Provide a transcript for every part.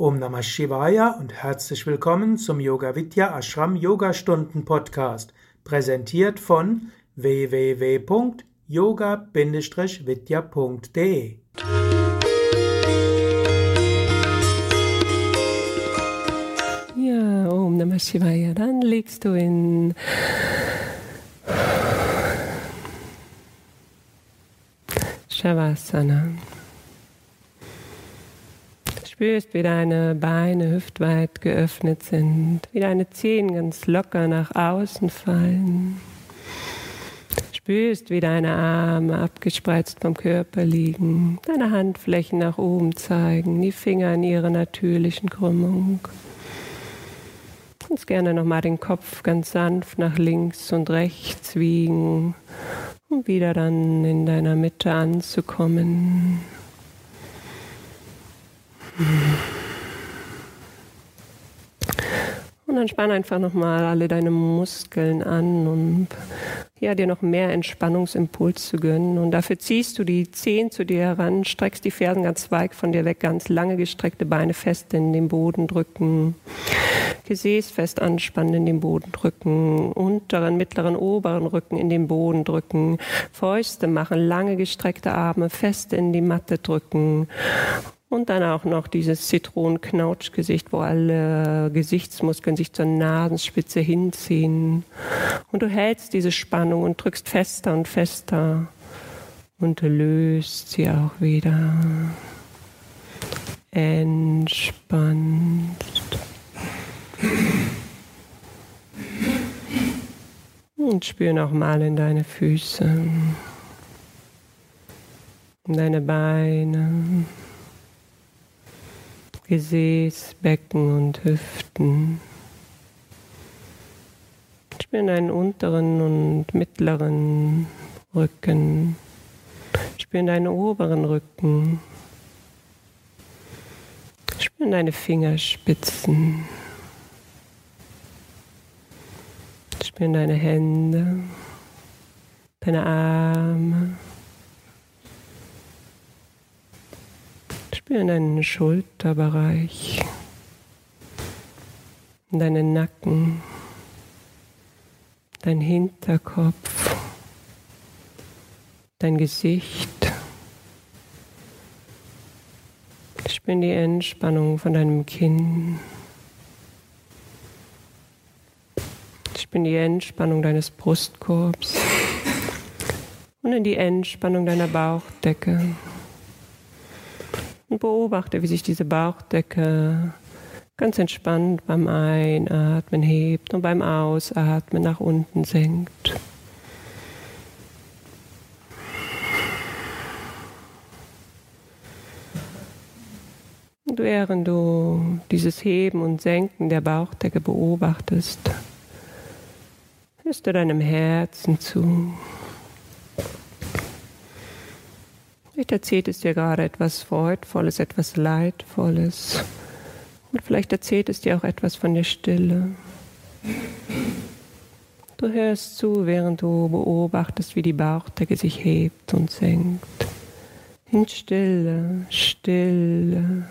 Om Namah Shivaya und herzlich willkommen zum Yoga Vidya Ashram Yoga Stunden Podcast, präsentiert von www.yoga-vidya.de. Ja, Om Namah Shivaya, dann legst du in Shavasana. Spürst, wie deine Beine hüftweit geöffnet sind, wie deine Zehen ganz locker nach außen fallen. Spürst, wie deine Arme abgespreizt vom Körper liegen, deine Handflächen nach oben zeigen, die Finger in ihrer natürlichen Krümmung. Kannst gerne nochmal den Kopf ganz sanft nach links und rechts wiegen um wieder dann in deiner Mitte anzukommen. Und dann spann einfach nochmal alle deine Muskeln an, um ja, dir noch mehr Entspannungsimpuls zu gönnen. Und dafür ziehst du die Zehen zu dir heran, streckst die Fersen ganz weit von dir weg, ganz lange gestreckte Beine fest in den Boden drücken. Gesäß fest anspannen, in den Boden drücken. Unteren, mittleren, oberen Rücken in den Boden drücken. Fäuste machen, lange gestreckte Arme fest in die Matte drücken. Und dann auch noch dieses Zitronenknautschgesicht, wo alle Gesichtsmuskeln sich zur Nasenspitze hinziehen. Und du hältst diese Spannung und drückst fester und fester und löst sie auch wieder. Entspannst. Und spür nochmal in deine Füße, in deine Beine. Gesäß, Becken und Hüften. Spür deinen unteren und mittleren Rücken. Spür deinen oberen Rücken. Spür deine Fingerspitzen. Spür deine Hände, deine Arme. Spür deinen Schulterbereich, deinen Nacken, dein Hinterkopf, dein Gesicht. Spür die Entspannung von deinem Kinn. Spür die Entspannung deines Brustkorbs und in die Entspannung deiner Bauchdecke und beobachte, wie sich diese Bauchdecke ganz entspannt beim Einatmen hebt und beim Ausatmen nach unten senkt. Und während du dieses Heben und Senken der Bauchdecke beobachtest, hörst du deinem Herzen zu. Vielleicht erzählt es dir gerade etwas Freudvolles, etwas Leidvolles. Und vielleicht erzählt es dir auch etwas von der Stille. Du hörst zu, während du beobachtest, wie die Bauchdecke sich hebt und senkt. In Stille, Stille.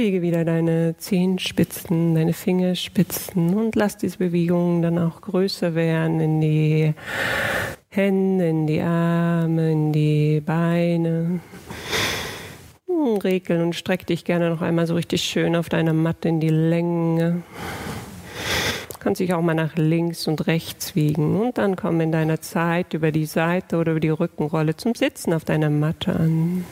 Bewege wieder deine Zehenspitzen, deine Fingerspitzen und lass diese Bewegungen dann auch größer werden in die Hände, in die Arme, in die Beine. Hm, Regeln und streck dich gerne noch einmal so richtig schön auf deiner Matte in die Länge. Kannst dich auch mal nach links und rechts wiegen und dann komm in deiner Zeit über die Seite oder über die Rückenrolle zum Sitzen auf deiner Matte an.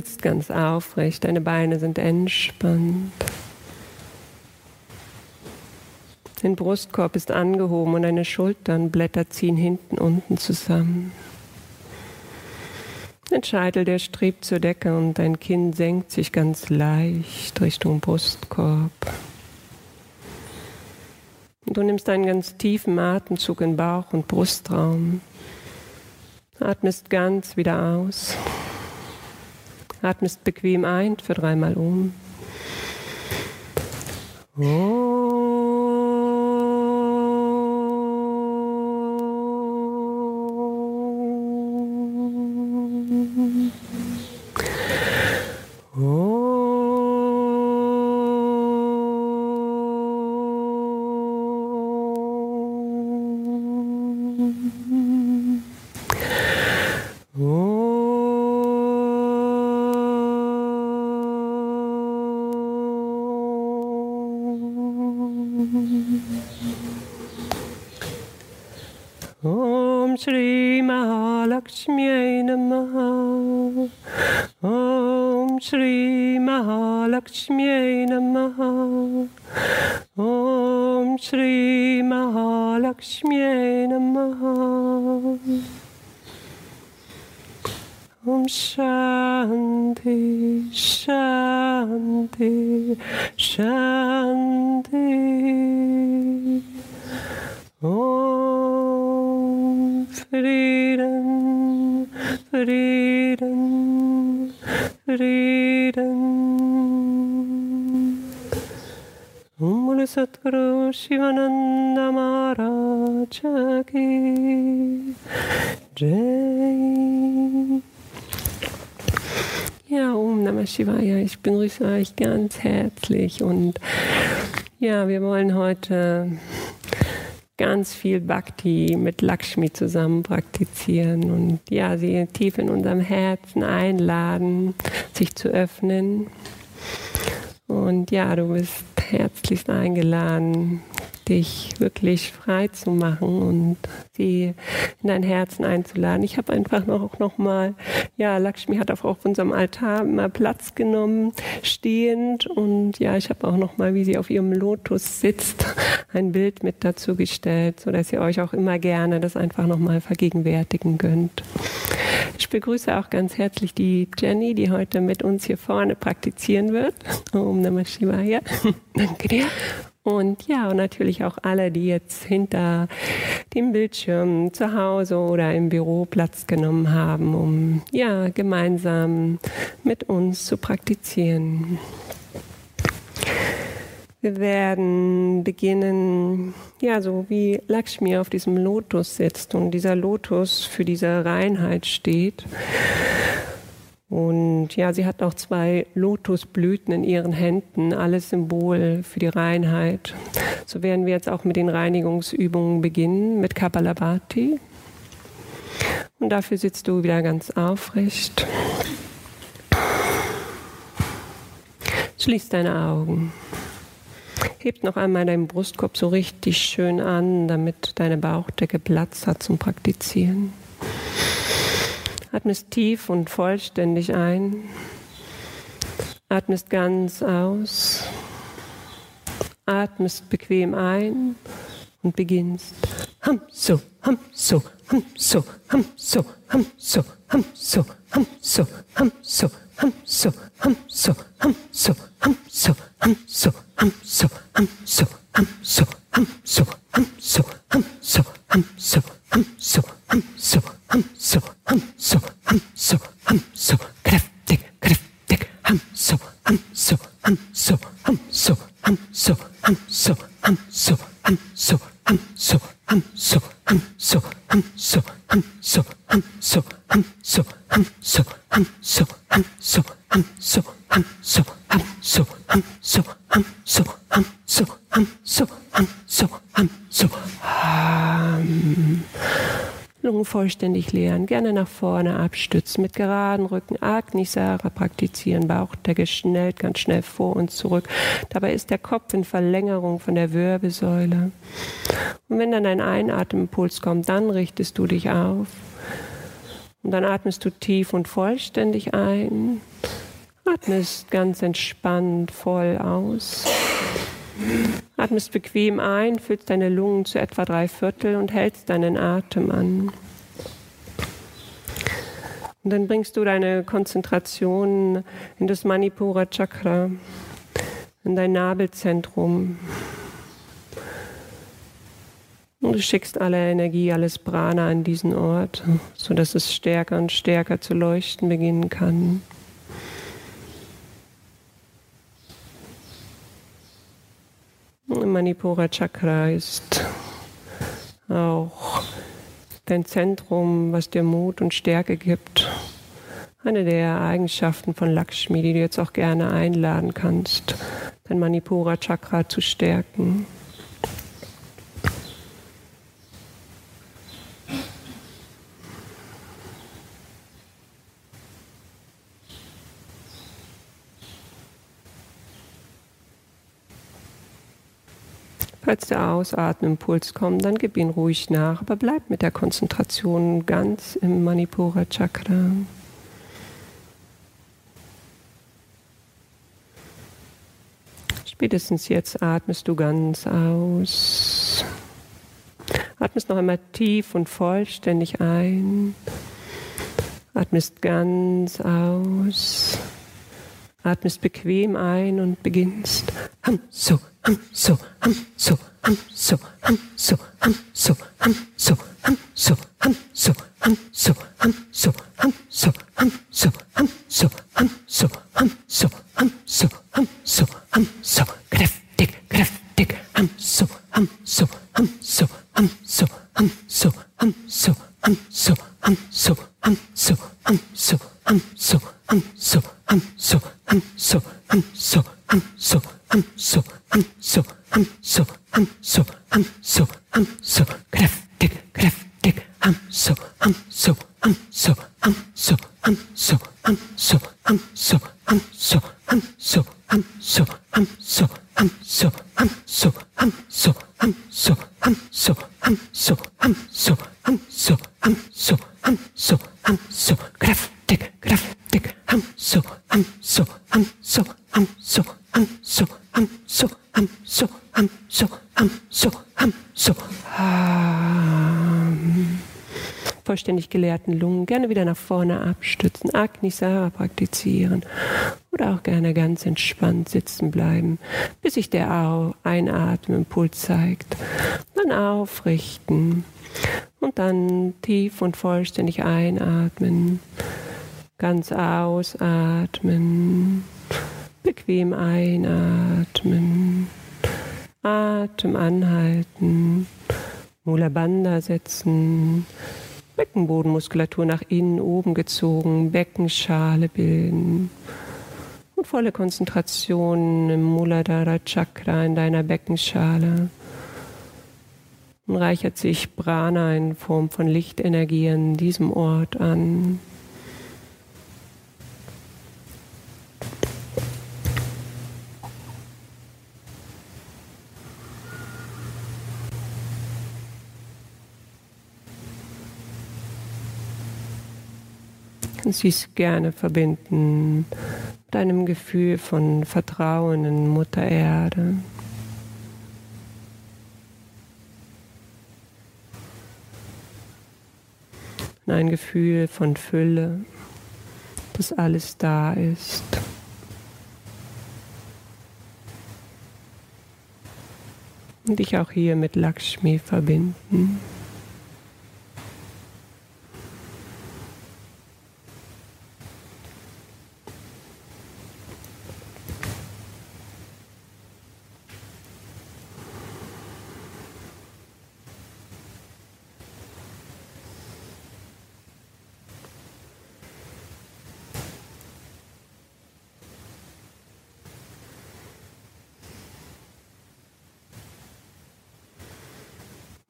Sitzt ganz aufrecht, deine Beine sind entspannt. Dein Brustkorb ist angehoben und deine Schulternblätter ziehen hinten unten zusammen. Dein Scheitel, der strebt zur Decke und dein Kinn senkt sich ganz leicht Richtung Brustkorb. Und du nimmst einen ganz tiefen Atemzug in Bauch und Brustraum. Atmest ganz wieder aus. Atmest bequem ein für dreimal um. Oh. Om Satguru Shivananda Maharaja Ki Jai. Ja, Om Namah Shivaya, ich begrüße euch ganz herzlich und ja, wir wollen heute ganz viel Bhakti mit Lakshmi zusammen praktizieren und ja, sie tief in unserem Herzen einladen, sich zu öffnen. Und ja, du bist herzlichst eingeladen, dich wirklich frei zu machen und sie in dein Herzen einzuladen. Ich habe einfach noch, noch mal, ja, Lakshmi hat auch auf unserem Altar mal Platz genommen, stehend und ja, ich habe auch noch mal, wie sie auf ihrem Lotus sitzt, ein Bild mit dazu gestellt, so dass ihr euch auch immer gerne das einfach noch mal vergegenwärtigen könnt. Ich begrüße auch ganz herzlich die Jenny, die heute mit uns hier vorne praktizieren wird. Om Namah Shivaya. Danke dir. Und ja, und natürlich auch alle, die jetzt hinter dem Bildschirm zu Hause oder im Büro Platz genommen haben, um ja gemeinsam mit uns zu praktizieren. Wir werden beginnen, ja, so wie Lakshmi auf diesem Lotus sitzt und dieser Lotus für diese Reinheit steht. Und ja, sie hat auch zwei Lotusblüten in ihren Händen, alles Symbol für die Reinheit. So werden wir jetzt auch mit den Reinigungsübungen beginnen, mit Kapalabhati. Und dafür sitzt du wieder ganz aufrecht. Schließ deine Augen. Heb noch einmal deinen Brustkorb so richtig schön an, damit deine Bauchdecke Platz hat zum Praktizieren. Atmest tief und vollständig ein. Atmest ganz aus. Atmest bequem ein und beginnst. Ham so, ham so, ham so, ham so, ham so, ham so, ham so, ham so, ham so, ham so, ham so, ham so, ham so, ham so, ham so, ham so, ham so, hum, so, hum, so, hum, so, hum, so, hum, so, hum, so, hum, so, hum, so, hum, so, hum, so, kräftig, kräftig, hum, so, hum, so, hum, so, hum, so, hum, so, hum, so, hum, so, hum, so, hum, so, hum, so, hum, so, hum, so, hum, so, hum, so, hum, so, hum, so, hum, so, hum, so, hum, so, hum, so, hum, so, hum, so, hum, so, hum, so, hum, so, hum, so, hum, so. Lungen vollständig leeren, gerne nach vorne abstützen, mit geraden Rücken, Agnisara praktizieren, Bauchdecke schnellt ganz schnell vor und zurück. Dabei ist der Kopf in Verlängerung von der Wirbelsäule. Und wenn dann ein Einatmenimpuls kommt, dann richtest du dich auf. Und dann atmest du tief und vollständig ein. Atmest ganz entspannt voll aus. Atmest bequem ein, füllst deine Lungen zu etwa drei Viertel und hältst deinen Atem an. Und dann bringst du deine Konzentration in das Manipura Chakra, in dein Nabelzentrum. Und du schickst alle Energie, alles Prana an diesen Ort, sodass es stärker und stärker zu leuchten beginnen kann. Manipura Chakra ist auch dein Zentrum, was dir Mut und Stärke gibt. Eine der Eigenschaften von Lakshmi, die du jetzt auch gerne einladen kannst, dein Manipura Chakra zu stärken. Falls der Ausatmenimpuls kommt, dann gib ihn ruhig nach, aber bleib mit der Konzentration ganz im Manipura Chakra. Spätestens jetzt atmest du ganz aus. Atmest noch einmal tief und vollständig ein. Atmest ganz aus. Atmest bequem ein und beginnst. Hum, so, hum, so, hum, so, hum, so, hum, so, hum, so, hum, so, hum, so, hum, so, hum, so, hum, so, hum, so, hum, so, hum, so, hum, so, hum, so, hum, so, hum, so, hum, so, kräftig, kräftig, hum, so, hum, so, hum, so, hum, so, hum, so, hum, so, hum, so, hum, so, hum, so, geleerten Lungen gerne wieder nach vorne abstützen, Agnisara praktizieren oder auch gerne ganz entspannt sitzen bleiben, bis sich der Einatmenimpuls zeigt. Dann aufrichten und dann tief und vollständig einatmen, ganz ausatmen, bequem einatmen, Atem anhalten, Mula Bandha setzen, Beckenbodenmuskulatur nach innen oben gezogen, Beckenschale bilden und volle Konzentration im Muladhara Chakra in deiner Beckenschale. Und reichert sich Prana in Form von Lichtenergie an diesem Ort an. Kannst dies gerne verbinden mit einem Gefühl von Vertrauen in Mutter Erde. Ein Gefühl von Fülle, dass alles da ist. Und dich auch hier mit Lakshmi verbinden.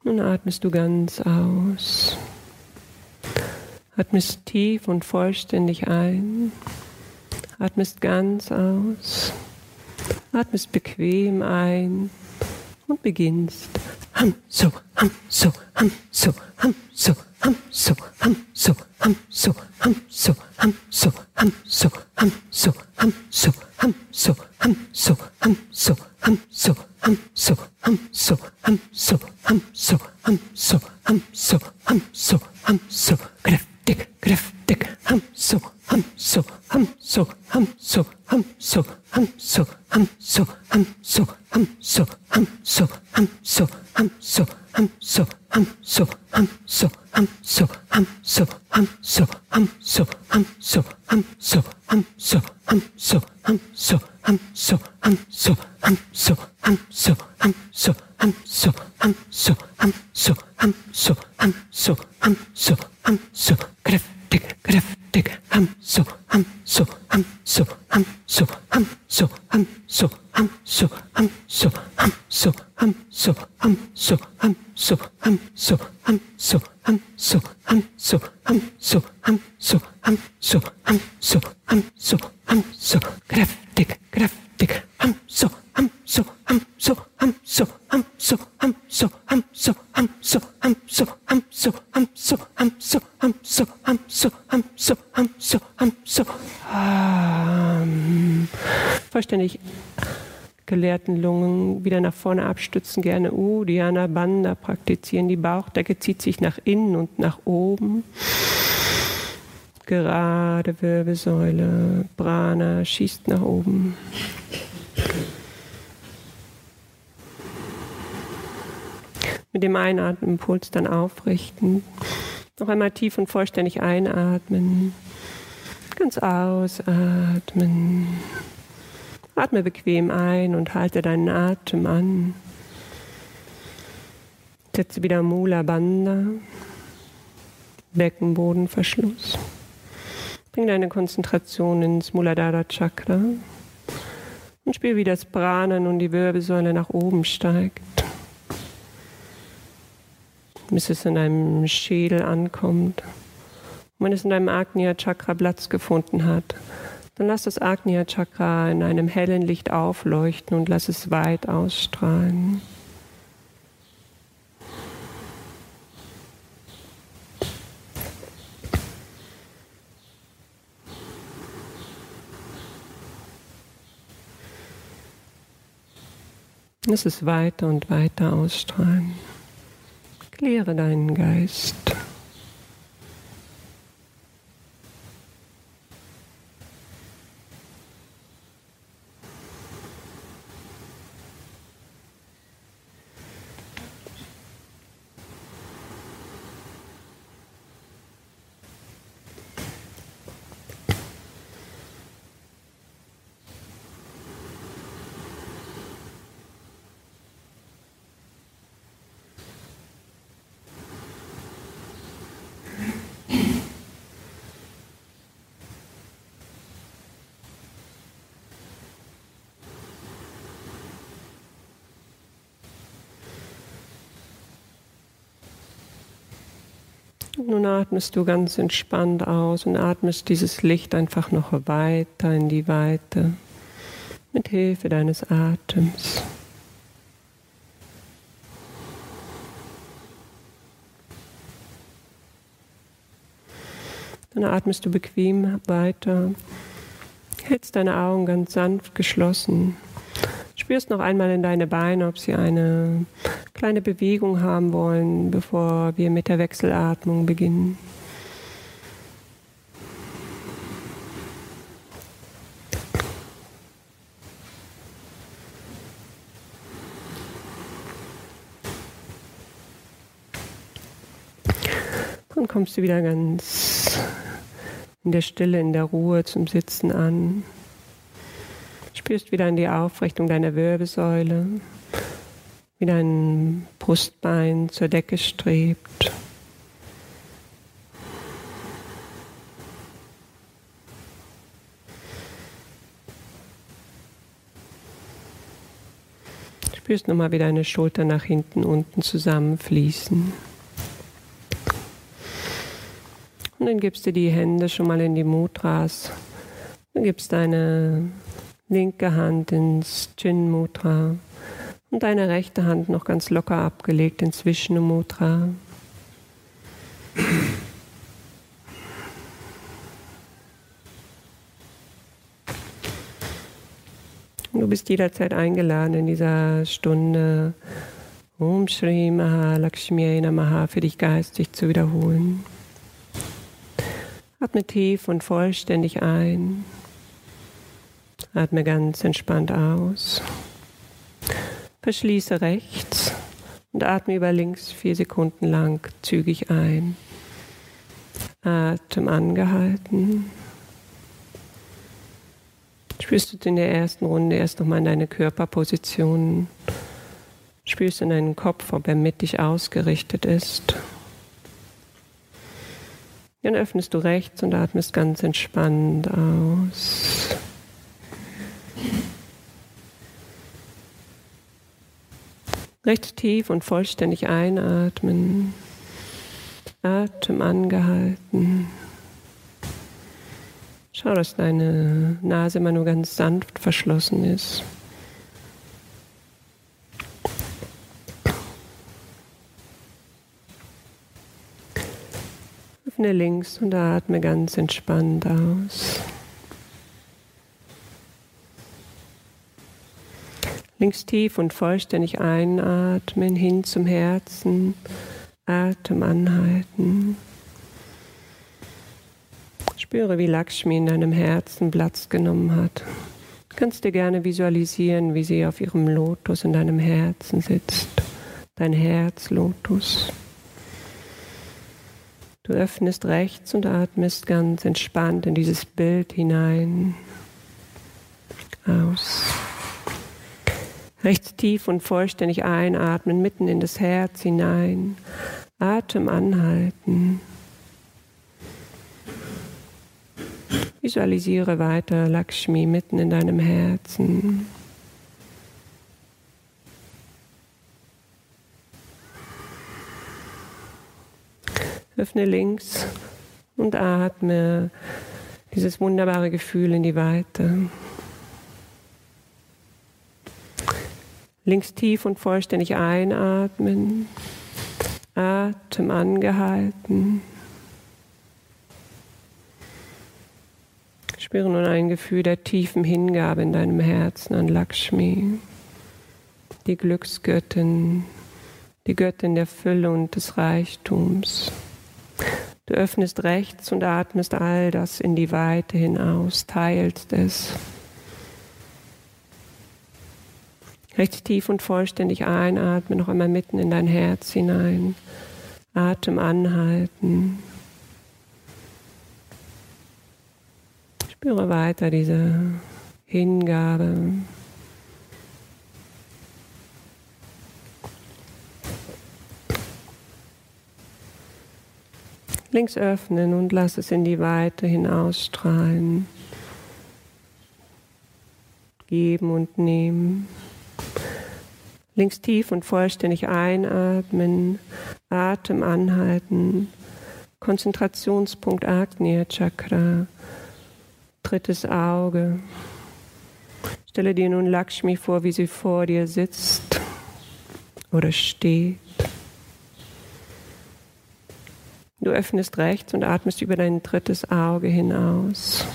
Nun atmest du ganz aus. Atmest tief und vollständig ein. Atmest ganz aus. Atmest bequem ein und beginnst. Ham so, ham so, ham so, ham so, ham so, ham so, ham so, ham so, ham so, ham so, ham so, ham so, ham so, ham so, ham so, ham so, ham so, I'm so, I'm so, I'm so, I'm so, I'm so, I'm so, I'm so, I'm so. Vollständig geleerten Lungen wieder nach vorne abstützen, gerne Uddiyana Bandha praktizieren. Die Bauchdecke zieht sich nach innen und nach oben. Gerade Wirbelsäule, Prana schießt nach oben. Mit dem Einatmen Puls dann aufrichten. Noch einmal tief und vollständig einatmen. Ganz ausatmen. Atme bequem ein und halte deinen Atem an. Setze wieder Mula Bandha, Beckenbodenverschluss. Bring deine Konzentration ins Muladhara Chakra und spür, wie das Prana und die Wirbelsäule nach oben steigt. Bis es in deinem Schädel ankommt. Und wenn es in deinem Agnya Chakra Platz gefunden hat, dann lass das Agnya Chakra in einem hellen Licht aufleuchten und lass es weit ausstrahlen. Lass es weiter und weiter ausstrahlen. Kläre deinen Geist. Nun atmest du ganz entspannt aus und atmest dieses Licht einfach noch weiter in die Weite mit Hilfe deines Atems. Dann atmest du bequem weiter, hältst deine Augen ganz sanft geschlossen, spürst noch einmal in deine Beine, ob sie eine kleine Bewegung haben wollen, bevor wir mit der Wechselatmung beginnen. Und kommst du wieder ganz in der Stille, in der Ruhe zum Sitzen an. Spürst wieder in die Aufrichtung deiner Wirbelsäule wie dein Brustbein zur Decke strebt. Spürst nochmal, wie deine Schultern nach hinten, unten zusammenfließen. Und dann gibst du die Hände schon mal in die Mudras. Dann gibst deine linke Hand ins Chin Mudra und deine rechte Hand noch ganz locker abgelegt ins Vishnu Mudra. Du bist jederzeit eingeladen in dieser Stunde Om Shri Mahalakshmi Namaha für dich geistig zu wiederholen. Atme tief und vollständig ein. Atme ganz entspannt aus. Verschließe rechts und atme über links vier Sekunden lang zügig ein. Atem angehalten. Spürst du in der ersten Runde erst nochmal in deine Körperposition. Spürst in deinen Kopf, ob er mit dich ausgerichtet ist. Dann öffnest du rechts und atmest ganz entspannt aus. Recht tief und vollständig einatmen. Atem angehalten. Schau, dass deine Nase immer nur ganz sanft verschlossen ist. Öffne links und atme ganz entspannt aus. Links tief und vollständig einatmen, hin zum Herzen, Atem anhalten. Spüre, wie Lakshmi in deinem Herzen Platz genommen hat. Du kannst dir gerne visualisieren, wie sie auf ihrem Lotus in deinem Herzen sitzt. Dein Herzlotus. Du öffnest rechts und atmest ganz entspannt in dieses Bild hinein. Aus. Rechts tief und vollständig einatmen, mitten in das Herz hinein. Atem anhalten. Visualisiere weiter Lakshmi mitten in deinem Herzen. Öffne links und atme dieses wunderbare Gefühl in die Weite. Links tief und vollständig einatmen. Atem angehalten. Spüre nun ein Gefühl der tiefen Hingabe in deinem Herzen an Lakshmi, die Glücksgöttin, die Göttin der Fülle und des Reichtums. Du öffnest rechts und atmest all das in die Weite hinaus, teilst es. Rechts tief und vollständig einatmen, noch einmal mitten in dein Herz hinein. Atem anhalten. Spüre weiter diese Hingabe. Links öffnen und lass es in die Weite hinausstrahlen. Geben und nehmen. Links tief und vollständig einatmen, Atem anhalten. Konzentrationspunkt Agnya Chakra, drittes Auge. Stelle dir nun Lakshmi vor, wie sie vor dir sitzt oder steht. Du öffnest rechts und atmest über dein drittes Auge hinaus.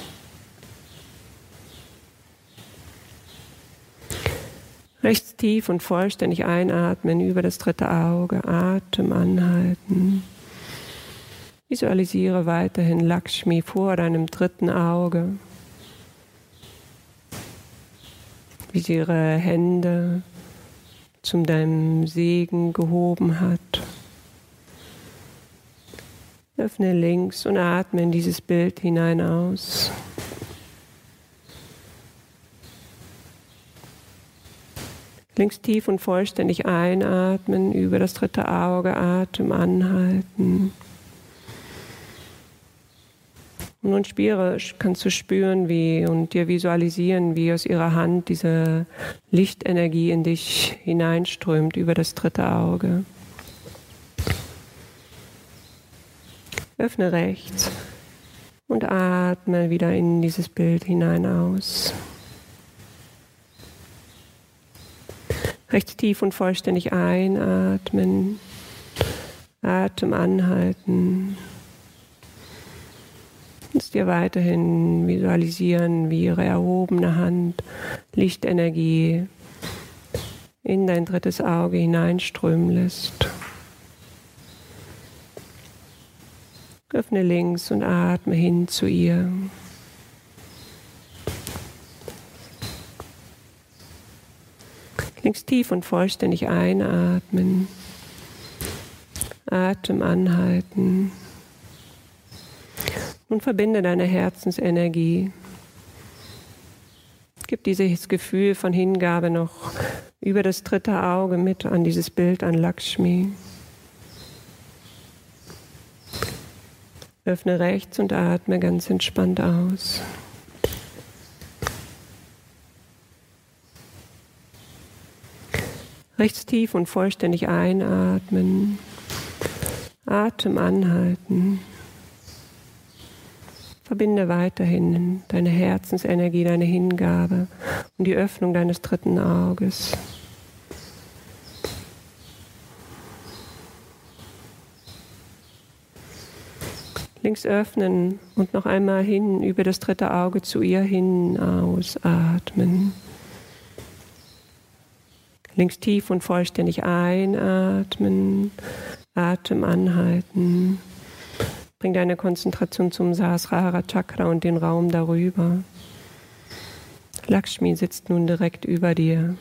Rechts tief und vollständig einatmen über das dritte Auge, Atem anhalten. Visualisiere weiterhin Lakshmi vor deinem dritten Auge. Wie sie ihre Hände zum deinem Segen gehoben hat Öffne links und atme in dieses Bild hinein aus. Links tief und vollständig einatmen, über das dritte Auge Atem anhalten. Und nun spüre, kannst du spüren, wie und dir visualisieren, wie aus ihrer Hand diese Lichtenergie in dich hineinströmt über das dritte Auge. Öffne rechts und atme wieder in dieses Bild hinein aus. Rechts tief und vollständig einatmen, Atem anhalten. Und dir weiterhin visualisieren, wie ihre erhobene Hand Lichtenergie in dein drittes Auge hineinströmen lässt. Öffne links und atme hin zu ihr. Links tief und vollständig einatmen. Atem anhalten. Und verbinde deine Herzensenergie. Gib dieses Gefühl von Hingabe noch über das dritte Auge mit an dieses Bild an Lakshmi. Öffne rechts und atme ganz entspannt aus. Rechts tief und vollständig einatmen. Atem anhalten. Verbinde weiterhin deine Herzensenergie, deine Hingabe und die Öffnung deines dritten Auges. links öffnen und noch einmal hin über das dritte Auge zu ihr hin ausatmen. Links tief und vollständig einatmen, Atem anhalten. Bring deine Konzentration zum Sahasrara Chakra und den Raum darüber. Lakshmi sitzt nun direkt über dir.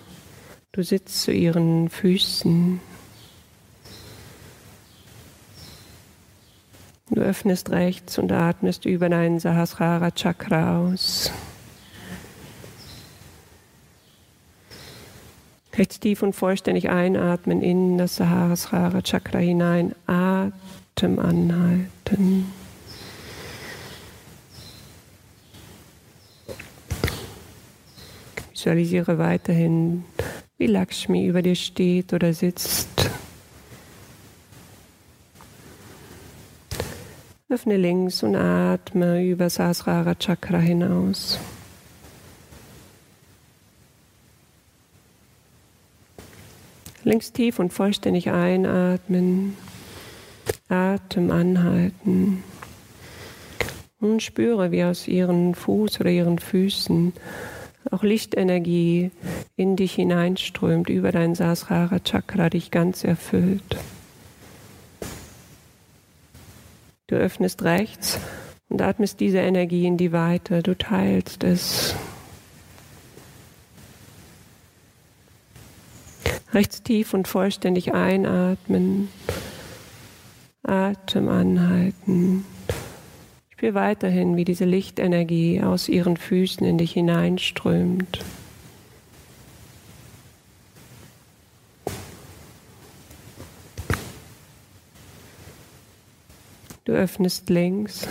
Du sitzt zu ihren Füßen. Du öffnest rechts und atmest über deinen Sahasrara Chakra aus. Rechts tief und vollständig einatmen in das Sahasrara Chakra hinein. Atem anhalten. Visualisiere weiterhin, wie Lakshmi über dir steht oder sitzt. Öffne links und atme über Sahasrara Chakra hinaus. Links tief und vollständig einatmen, Atem anhalten und spüre, wie aus ihren Fuß oder ihren Füßen auch Lichtenergie in dich hineinströmt, über dein Sahasrara Chakra dich ganz erfüllt. Du öffnest rechts und atmest diese Energie in die Weite. Du teilst es. Rechts tief und vollständig einatmen. Atem anhalten. Spür weiterhin, wie diese Lichtenergie aus ihren Füßen in dich hineinströmt. Du öffnest links,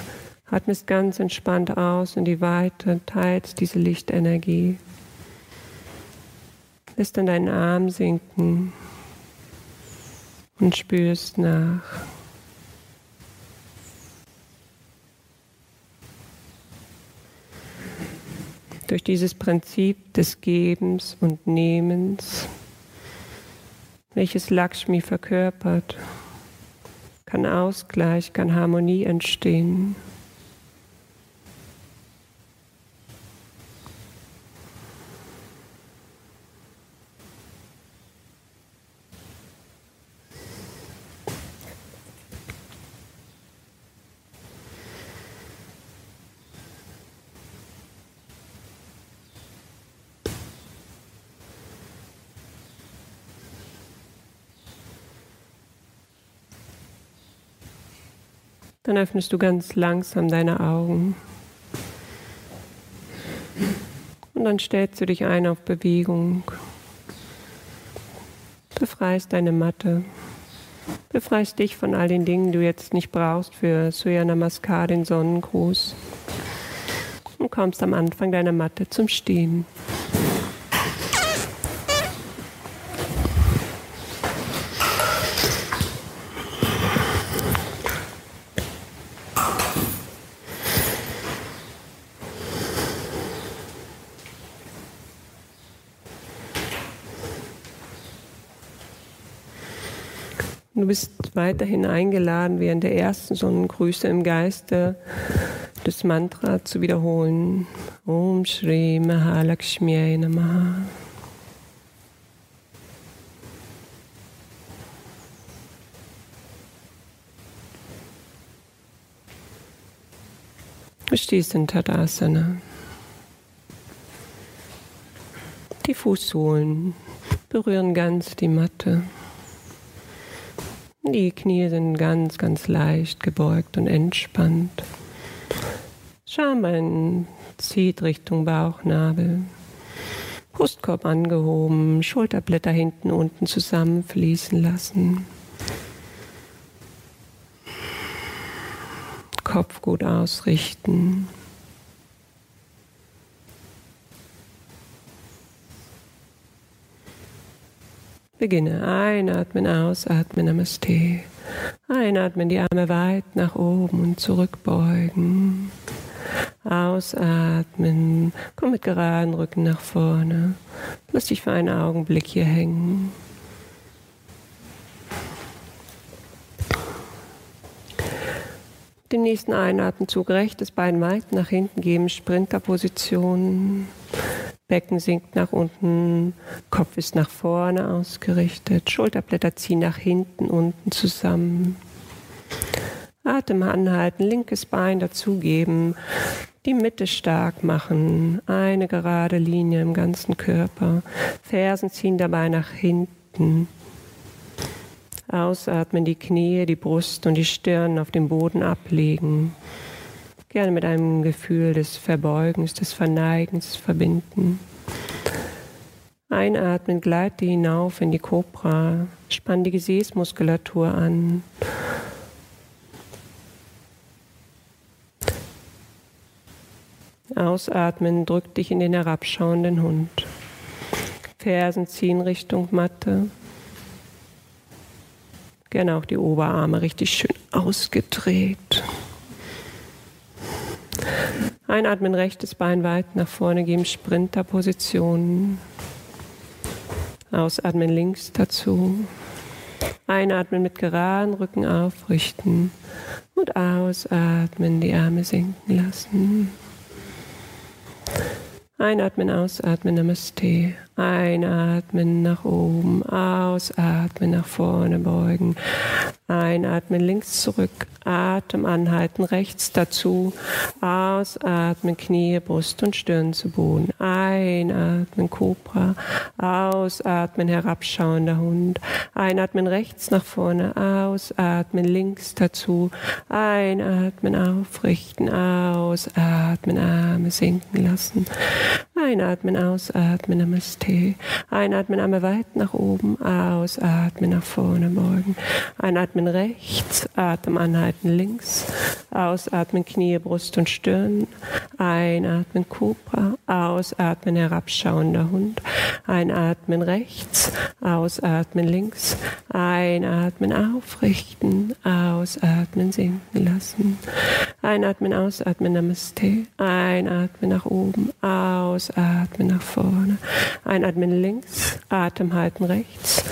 atmest ganz entspannt aus in die Weite, teilst diese Lichtenergie. Lässt dann deinen Arm sinken und spürst nach. Durch dieses Prinzip des Gebens und Nehmens, welches Lakshmi verkörpert, kann Ausgleich, kann Harmonie entstehen. Dann öffnest du ganz langsam deine Augen. Und dann stellst du dich ein auf Bewegung. Befreist deine Matte. Befreist dich von all den Dingen, die du jetzt nicht brauchst für Surya Namaskar, den Sonnengruß. Und kommst am Anfang deiner Matte zum Stehen. Du bist weiterhin eingeladen, während der ersten Sonnengrüße im Geiste das Mantra zu wiederholen. Om Shri Mahalakshmi Namaha. Du stehst in Tadasana. Die Fußsohlen berühren ganz die Matte. Die Knie sind ganz, ganz leicht gebeugt und entspannt. Schambein zieht Richtung Bauchnabel. Brustkorb angehoben, Schulterblätter hinten unten zusammenfließen lassen. Kopf gut ausrichten. Beginne einatmen, ausatmen, Namaste. Einatmen, die Arme weit nach oben und zurückbeugen. Ausatmen, komm mit geraden Rücken nach vorne. Lass dich für einen Augenblick hier hängen. Den nächsten Einatemzug rechtes Bein weit nach hinten geben, Sprinterposition. Becken sinkt nach unten, Kopf ist nach vorne ausgerichtet, Schulterblätter ziehen nach hinten, unten zusammen. Atem anhalten, linkes Bein dazugeben, die Mitte stark machen, eine gerade Linie im ganzen Körper, Fersen ziehen dabei nach hinten. Ausatmen, die Knie, die Brust und die Stirn auf dem Boden ablegen gerne mit einem Gefühl des Verbeugens, des Verneigens verbinden. Einatmen, gleite hinauf in die Kobra, spann die Gesäßmuskulatur an. Ausatmen, drück dich in den herabschauenden Hund. Fersen ziehen Richtung Matte. Gerne auch die Oberarme richtig schön ausgedreht. Einatmen, rechtes Bein weit nach vorne geben, Sprinterposition. Ausatmen links dazu. Einatmen mit geraden Rücken aufrichten und ausatmen, die Arme sinken lassen. Einatmen, ausatmen, Namaste. Einatmen nach oben, ausatmen nach vorne beugen. Einatmen links zurück, Atem anhalten, rechts dazu. Ausatmen, Knie, Brust und Stirn zu Boden. Einatmen, Cobra. Ausatmen, herabschauender Hund. Einatmen rechts nach vorne, ausatmen links dazu. Einatmen, aufrichten, ausatmen, Arme sinken lassen. Einatmen, ausatmen, Namaste. Einatmen, Arme weit nach oben, ausatmen, nach vorne beugen. Einatmen rechts, Atem anhalten links. Ausatmen, Knie, Brust und Stirn. Einatmen, Cobra. Ausatmen, herabschauender Hund. Einatmen rechts, ausatmen links. Einatmen, aufrichten, ausatmen, sinken lassen. Einatmen, ausatmen, Namaste. Einatmen nach oben, ausatmen nach vorne. Einatmen links, Atem halten rechts.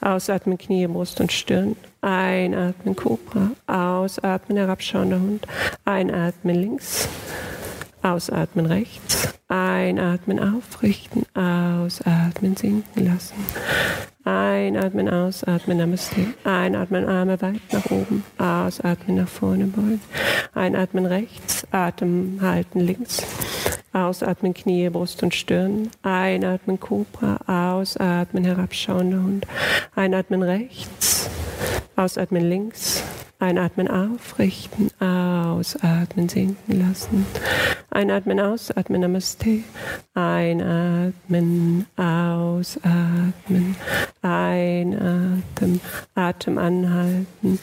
Ausatmen, Knie, Brust und Stirn. Einatmen, Cobra. Ausatmen, herabschauender Hund. Einatmen links. Ausatmen rechts. Einatmen, aufrichten. Ausatmen, sinken lassen. Einatmen, ausatmen, Namaste. Einatmen, Arme weit nach oben. Ausatmen, nach vorne beugen. Einatmen rechts. Atem halten links. Ausatmen, Knie, Brust und Stirn. Einatmen, Cobra. Ausatmen, herabschauender Hund. Einatmen rechts. Ausatmen links. Einatmen aufrichten, ausatmen sinken lassen. Einatmen, ausatmen, Namaste. Einatmen, ausatmen, einatmen, Atem anhalten,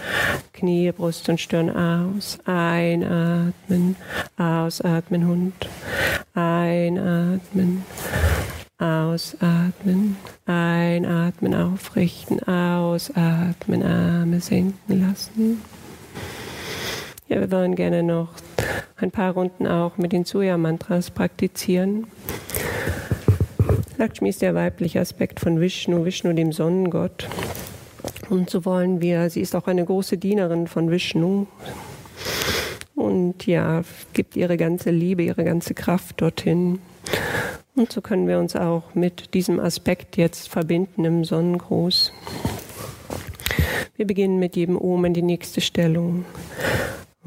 Knie, Brust und Stirn aus. Einatmen, ausatmen, Hund. Einatmen, Ausatmen, einatmen, aufrichten, ausatmen, Arme sinken lassen. Ja, wir wollen gerne noch ein paar Runden auch mit den Suya-Mantras praktizieren. Lakshmi ist der weibliche Aspekt von Vishnu, Vishnu dem Sonnengott. Und so wollen wir, sie ist auch eine große Dienerin von Vishnu. Und ja, gibt ihre ganze Liebe, ihre ganze Kraft dorthin. Und so können wir uns auch mit diesem Aspekt jetzt verbinden im Sonnengruß. Wir beginnen mit jedem Om in die nächste Stellung.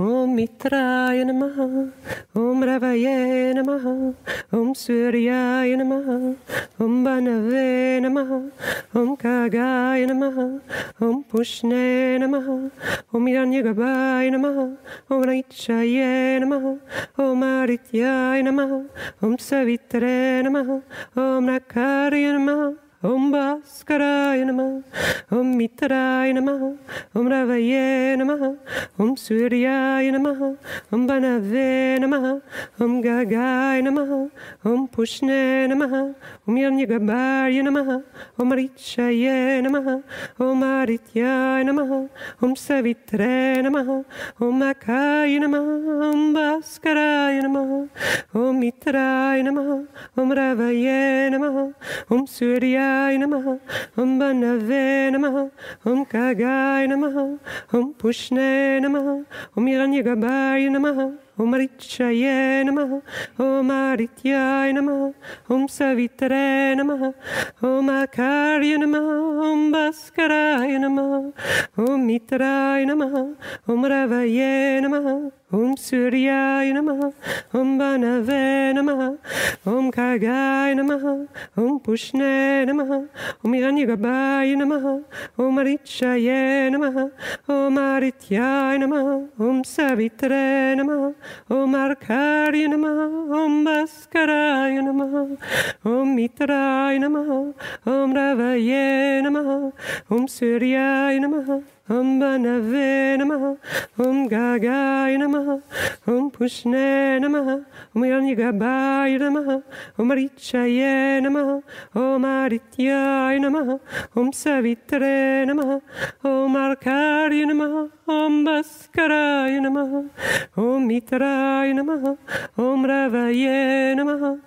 Om Mitraya Namaha, Om Ravaye Namaha, Om Suryaya Namaha, Om Banave Namaha, Om Kagaya Namaha, Om Pushne Namaha, Om Hiranyagabhaya Namaha, Om Raichaye Namaha, Om Arityaya Namaha, Om Savitre Namaha, Om Nakarya Namaha, Om Bhaskaraya Namaha, Om Mitraya Namaha, Om Ravaye Namaha, Om Suryaya Namaha, Om Banave Namaha, Om Gagaya Namaha, Om Pushne Namaha, Om Yamyagabharya Namaha, Om Richaye Namaha, Om Arityaya Namaha, Om Savitre Namaha, Om Akaya Namaha, Om Bhaskaraya Namaha, Om Mitraya Namaha, Om Ravaye Namaha, Om Suryaya Namaha, Om Banave Namaha, Om Kagaya Namaha, Om Pushne Namaha, Om Hiranyagabhaya Namaha, Om Richaye Namaha, Om Arityaya Namaha, Om Savitre Namaha, Om Akarya Namaha, Om Bhaskaraya Namaha, Om Mitraya Namaha, Om Ravaye Namaha, Om Suryaya Namaha, Om Banave Namaha, Om Kagaya Namaha, Om Pushne Namaha, Om Hiranyagabhaya Namaha, Om Richaye Namaha, Om Arityaya Namaha, Om Savitre Namaha, Om Arkarya Namaha, Om Bhaskaraya Namaha, Om Mitraya Namaha, Om Ravaye Namaha, Om Suryaya Namaha, Om Banave Namaha, Om Gagaya Namaha, Om Pushne Namaha, Om Hiranyagabhaya Namaha, Om Richaye Namaha, Om Arityaya Namaha, Om Savitre Namaha, Om Arkarya Namaha, Om Bhaskaraya Namaha, Om Mitraya Namaha, Om Ravaye Namaha,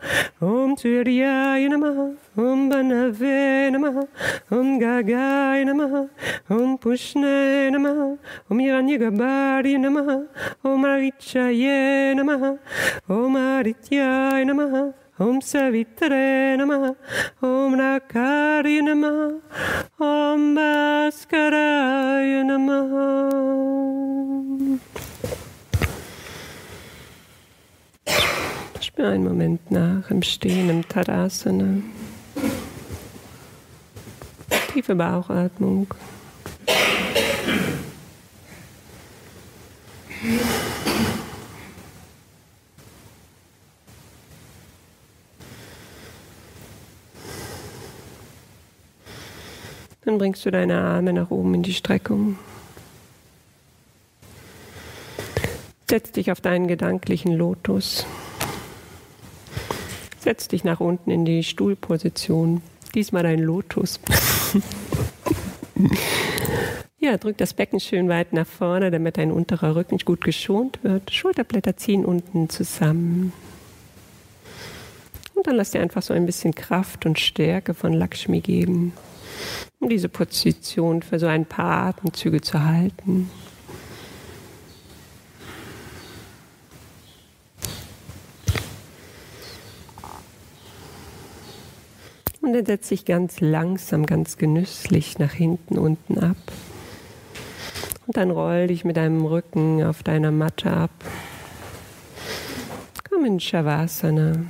Om Suryaya Namaha, Om Banave Namaha, Om Gagaya Namaha, Om Pushne Namaha, Om Hiranyagabhari Namaha, Om Arichaye Namaha, Om Arityaya Namaha, Om Savitre Namaha, Om Nakari Namaha, Om Bhaskaraya Namaha. Spür einen Moment nach im Stehen, im Tadasana. Tiefe Bauchatmung. Dann bringst du deine Arme nach oben in die Streckung. Setz dich auf deinen gedanklichen Lotus. Setz dich nach unten in die Stuhlposition. Diesmal dein Lotus. ja, drück das Becken schön weit nach vorne, damit dein unterer Rücken gut geschont wird. Schulterblätter ziehen unten zusammen. Und dann lass dir einfach so ein bisschen Kraft und Stärke von Lakshmi geben, um diese Position für so ein paar Atemzüge zu halten. Und dann setz dich ganz langsam, ganz genüsslich nach hinten, unten ab. Und dann roll dich mit deinem Rücken auf deiner Matte ab. Komm in Shavasana.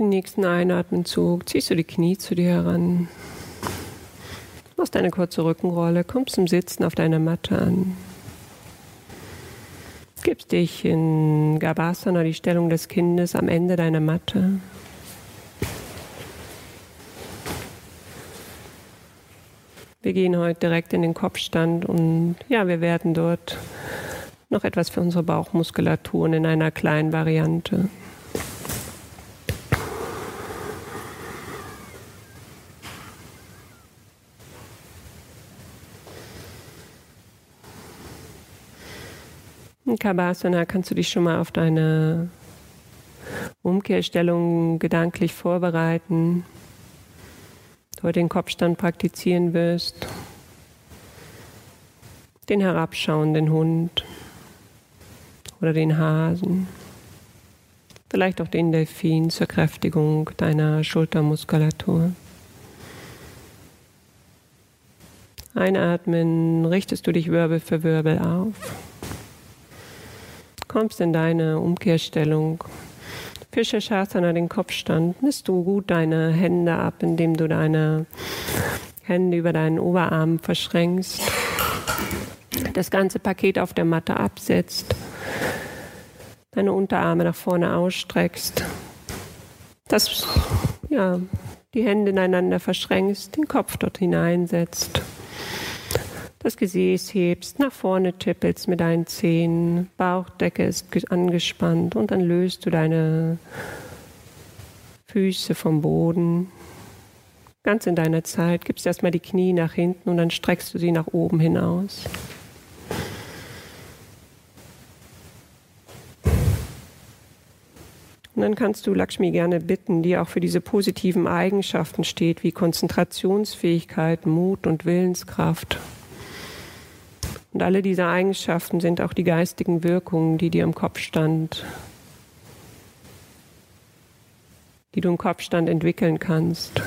Dem nächsten Einatmenzug ziehst du die Knie zu dir heran. Machst eine kurze Rückenrolle, kommst zum Sitzen auf deiner Matte an. Gibst dich in Gabasana, die Stellung des Kindes, am Ende deiner Matte. Wir gehen heute direkt in den Kopfstand und ja, wir werden dort noch etwas für unsere Bauchmuskulaturen in einer kleinen Variante. In Kabasana kannst du dich schon mal auf deine Umkehrstellung gedanklich vorbereiten. Du heute den Kopfstand praktizieren wirst. Den herabschauenden Hund oder den Hasen. Vielleicht auch den Delfin zur Kräftigung deiner Schultermuskulatur. Einatmen, richtest du dich Wirbel für Wirbel auf kommst in deine Umkehrstellung. Für Shasana, den Kopfstand, misst du gut deine Hände ab, indem du deine Hände über deinen Oberarm verschränkst. Das ganze Paket auf der Matte absetzt. Deine Unterarme nach vorne ausstreckst. Das, ja, die Hände ineinander verschränkst, den Kopf dort hineinsetzt das Gesäß hebst, nach vorne tippelst mit deinen Zehen, Bauchdecke ist angespannt und dann löst du deine Füße vom Boden. Ganz in deiner Zeit gibst erstmal die Knie nach hinten und dann streckst du sie nach oben hinaus. Und dann kannst du Lakshmi gerne bitten, die auch für diese positiven Eigenschaften steht, wie Konzentrationsfähigkeit, Mut und Willenskraft. Und alle diese Eigenschaften sind auch die geistigen Wirkungen, die dir im Kopfstand, die du im Kopfstand entwickeln kannst.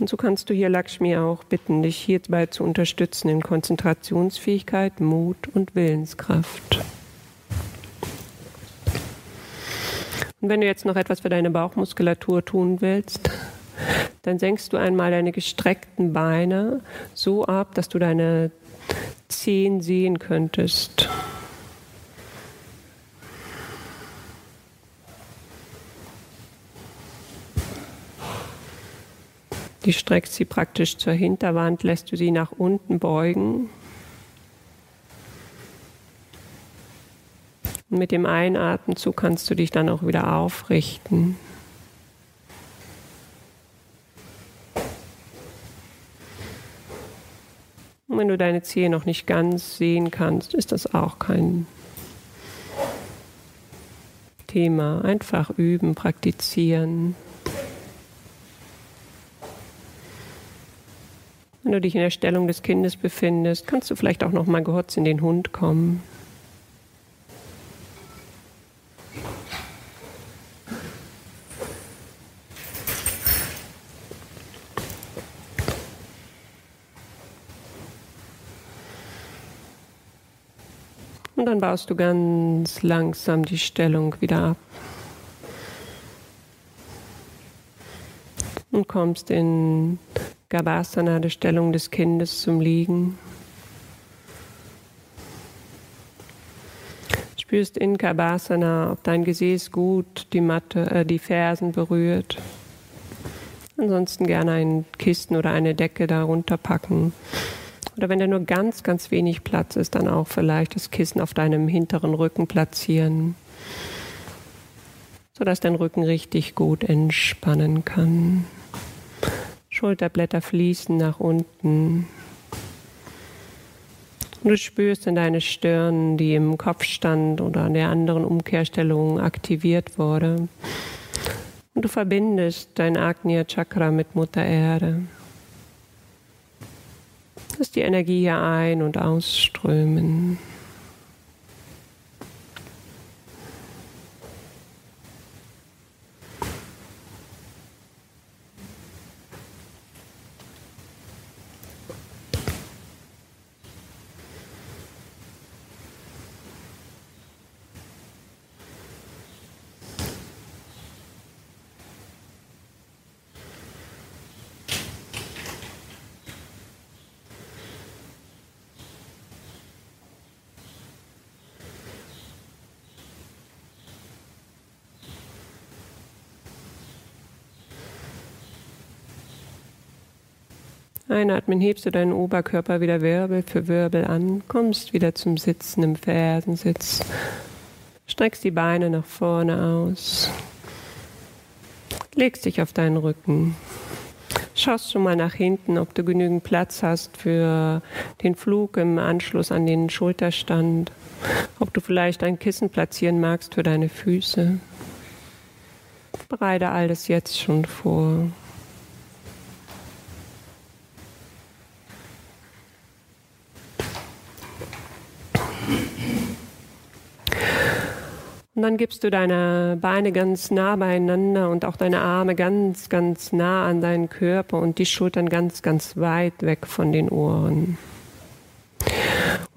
Und so kannst du hier Lakshmi auch bitten, dich hierbei zu unterstützen in Konzentrationsfähigkeit, Mut und Willenskraft. Und wenn du jetzt noch etwas für deine Bauchmuskulatur tun willst, dann senkst du einmal deine gestreckten Beine so ab, dass du deine Zehen sehen könntest. Die streckst sie praktisch zur Hinterwand, lässt du sie nach unten beugen. Und mit dem Einatmenzug kannst du dich dann auch wieder aufrichten. Und wenn du deine Zehe noch nicht ganz sehen kannst, ist das auch kein Thema. Einfach üben, praktizieren. Wenn du dich in der Stellung des Kindes befindest, kannst du vielleicht auch noch mal kurz in den Hund kommen. Und dann baust du ganz langsam die Stellung wieder ab. Und kommst in Gabasana, der Stellung des Kindes, zum Liegen. Spürst in Kabasana, ob dein Gesäß gut die Matte, äh, die Fersen berührt. Ansonsten gerne ein Kissen oder eine Decke darunter packen. Oder wenn da nur ganz, ganz wenig Platz ist, dann auch vielleicht das Kissen auf deinem hinteren Rücken platzieren, sodass dein Rücken richtig gut entspannen kann. Schulterblätter fließen nach unten. Und du spürst in deine Stirn, die im Kopfstand oder an der anderen Umkehrstellung aktiviert wurde. Und du verbindest dein Agnya Chakra mit Mutter Erde. Lass die Energie hier ein- und ausströmen. Einatmen hebst du deinen Oberkörper wieder Wirbel für Wirbel an, kommst wieder zum Sitzen im Fersensitz, streckst die Beine nach vorne aus, legst dich auf deinen Rücken, schaust schon mal nach hinten, ob du genügend Platz hast für den Flug im Anschluss an den Schulterstand, ob du vielleicht ein Kissen platzieren magst für deine Füße. Bereite all das jetzt schon vor. Und dann gibst du deine Beine ganz nah beieinander und auch deine Arme ganz, ganz nah an deinen Körper und die Schultern ganz, ganz weit weg von den Ohren.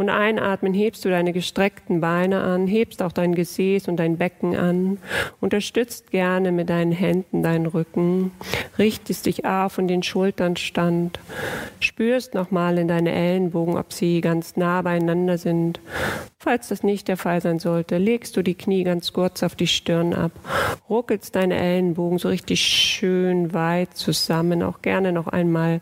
Und einatmen hebst du deine gestreckten Beine an, hebst auch dein Gesäß und dein Becken an, unterstützt gerne mit deinen Händen deinen Rücken, richtest dich auf und den Schultern stand, spürst nochmal in deine Ellenbogen, ob sie ganz nah beieinander sind. Falls das nicht der Fall sein sollte, legst du die Knie ganz kurz auf die Stirn ab, ruckelst deine Ellenbogen so richtig schön weit zusammen, auch gerne noch einmal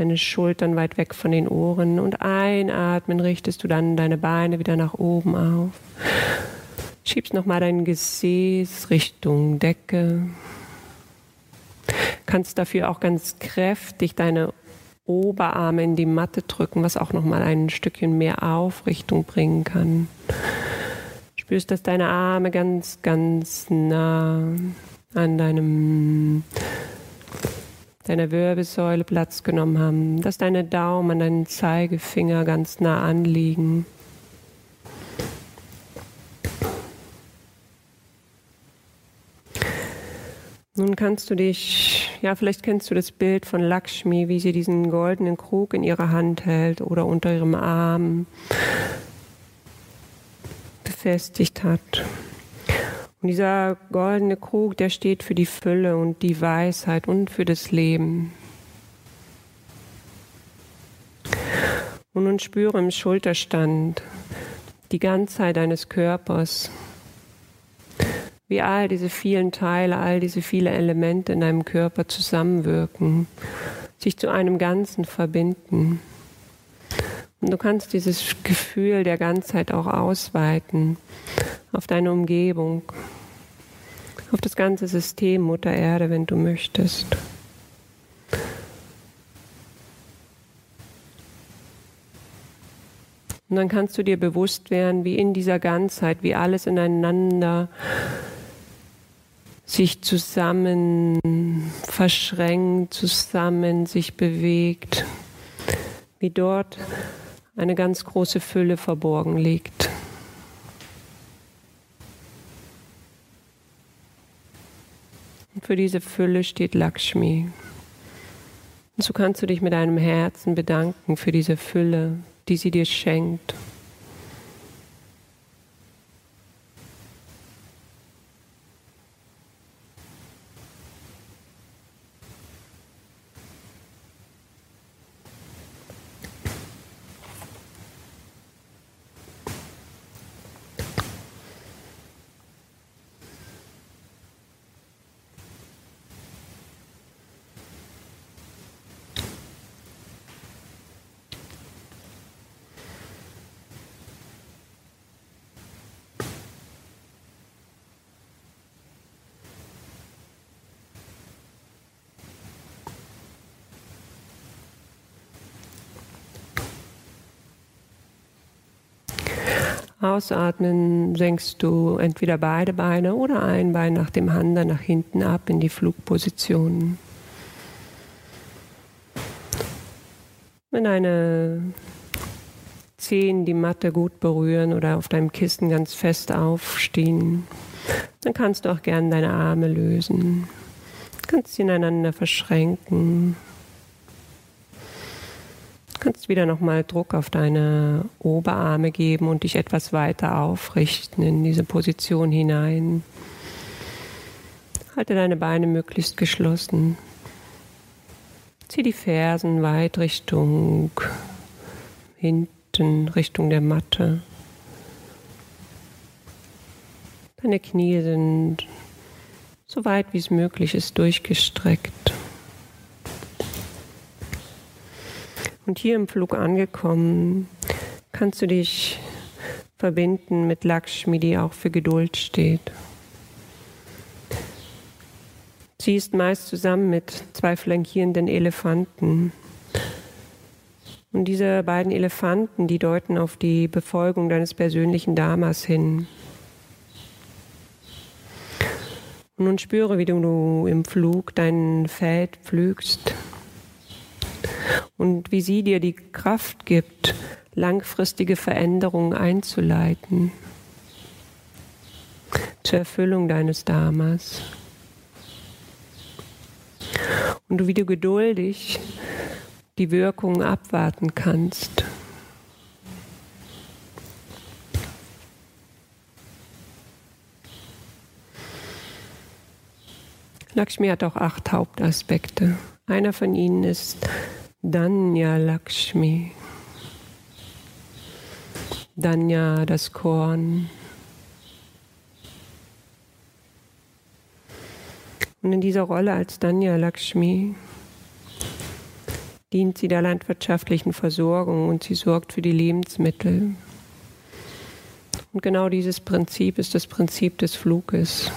deine Schultern weit weg von den Ohren und einatmen richtest du dann deine Beine wieder nach oben auf. Schiebst nochmal dein Gesäß Richtung Decke. Kannst dafür auch ganz kräftig deine Oberarme in die Matte drücken, was auch nochmal ein Stückchen mehr Aufrichtung bringen kann. Spürst, dass deine Arme ganz, ganz nah an deinem deiner Wirbelsäule Platz genommen haben, dass deine Daumen an deinen Zeigefinger ganz nah anliegen. Nun kannst du dich, ja, vielleicht kennst du das Bild von Lakshmi, wie sie diesen goldenen Krug in ihrer Hand hält oder unter ihrem Arm befestigt hat. Und dieser goldene Krug, der steht für die Fülle und die Weisheit und für das Leben. Und nun spüre im Schulterstand die Ganzheit deines Körpers, wie all diese vielen Teile, all diese vielen Elemente in deinem Körper zusammenwirken, sich zu einem Ganzen verbinden. Und du kannst dieses Gefühl der Ganzheit auch ausweiten auf deine Umgebung, auf das ganze System Mutter Erde, wenn du möchtest. Und dann kannst du dir bewusst werden, wie in dieser Ganzheit, wie alles ineinander sich zusammen verschränkt, zusammen sich bewegt, wie dort eine ganz große Fülle verborgen liegt. Und für diese Fülle steht Lakshmi. Und so kannst du dich mit deinem Herzen bedanken für diese Fülle, die sie dir schenkt. Ausatmen senkst du entweder beide Beine oder ein Bein nach dem anderen nach hinten ab in die Flugposition. Wenn deine Zehen die Matte gut berühren oder auf deinem Kissen ganz fest aufstehen, dann kannst du auch gerne deine Arme lösen. Du kannst sie ineinander verschränken kannst wieder nochmal Druck auf deine Oberarme geben und dich etwas weiter aufrichten in diese Position hinein. Halte deine Beine möglichst geschlossen. Zieh die Fersen weit Richtung hinten, Richtung der Matte. Deine Knie sind so weit wie es möglich ist durchgestreckt. Und hier im Flug angekommen, kannst du dich verbinden mit Lakshmi, die auch für Geduld steht. Sie ist meist zusammen mit zwei flankierenden Elefanten. Und diese beiden Elefanten, die deuten auf die Befolgung deines persönlichen Dharmas hin. Und nun spüre, wie du im Flug dein Feld pflügst und wie sie dir die Kraft gibt, langfristige Veränderungen einzuleiten zur Erfüllung deines Dharmas. Und wie du geduldig die Wirkung abwarten kannst. Lakshmi hat auch acht Hauptaspekte. Einer von ihnen ist Danya Lakshmi. Danya, das Korn. Und in dieser Rolle als Danya Lakshmi dient sie der landwirtschaftlichen Versorgung und sie sorgt für die Lebensmittel. Und genau dieses Prinzip ist das Prinzip des Fluges.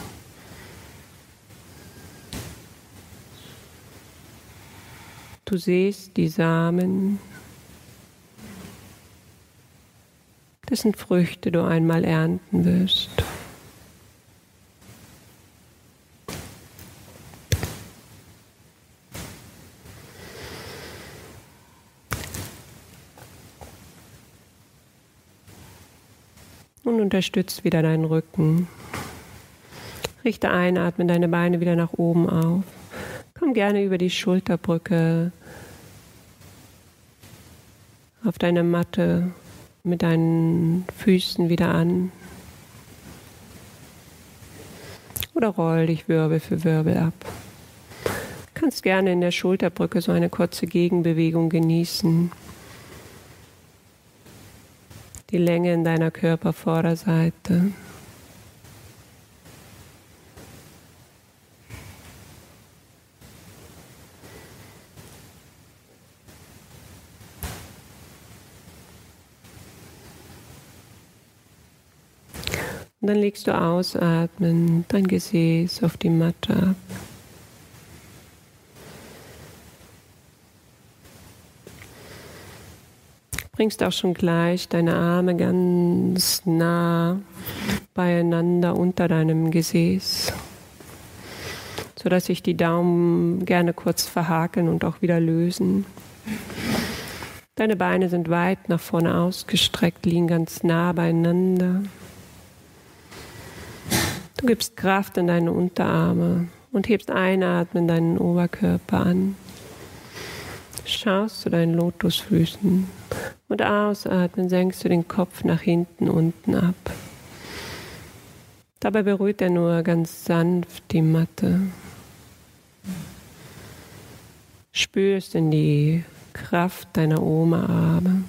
Du siehst die Samen, dessen Früchte du einmal ernten wirst. Und unterstützt wieder deinen Rücken. Richte einatmen, deine Beine wieder nach oben auf. Komm gerne über die Schulterbrücke auf deine Matte mit deinen Füßen wieder an. Oder roll dich Wirbel für Wirbel ab. Du kannst gerne in der Schulterbrücke so eine kurze Gegenbewegung genießen die Länge in deiner Körpervorderseite. Und dann legst du ausatmen dein Gesäß auf die Matte ab. bringst auch schon gleich deine Arme ganz nah beieinander unter deinem Gesäß, sodass sich die Daumen gerne kurz verhakeln und auch wieder lösen. Deine Beine sind weit nach vorne ausgestreckt, liegen ganz nah beieinander. Du gibst Kraft in deine Unterarme und hebst einatmen deinen Oberkörper an. Schaust zu deinen Lotusfüßen und ausatmen senkst du den Kopf nach hinten unten ab. Dabei berührt er nur ganz sanft die Matte. Spürst in die Kraft deiner Oma-Arme,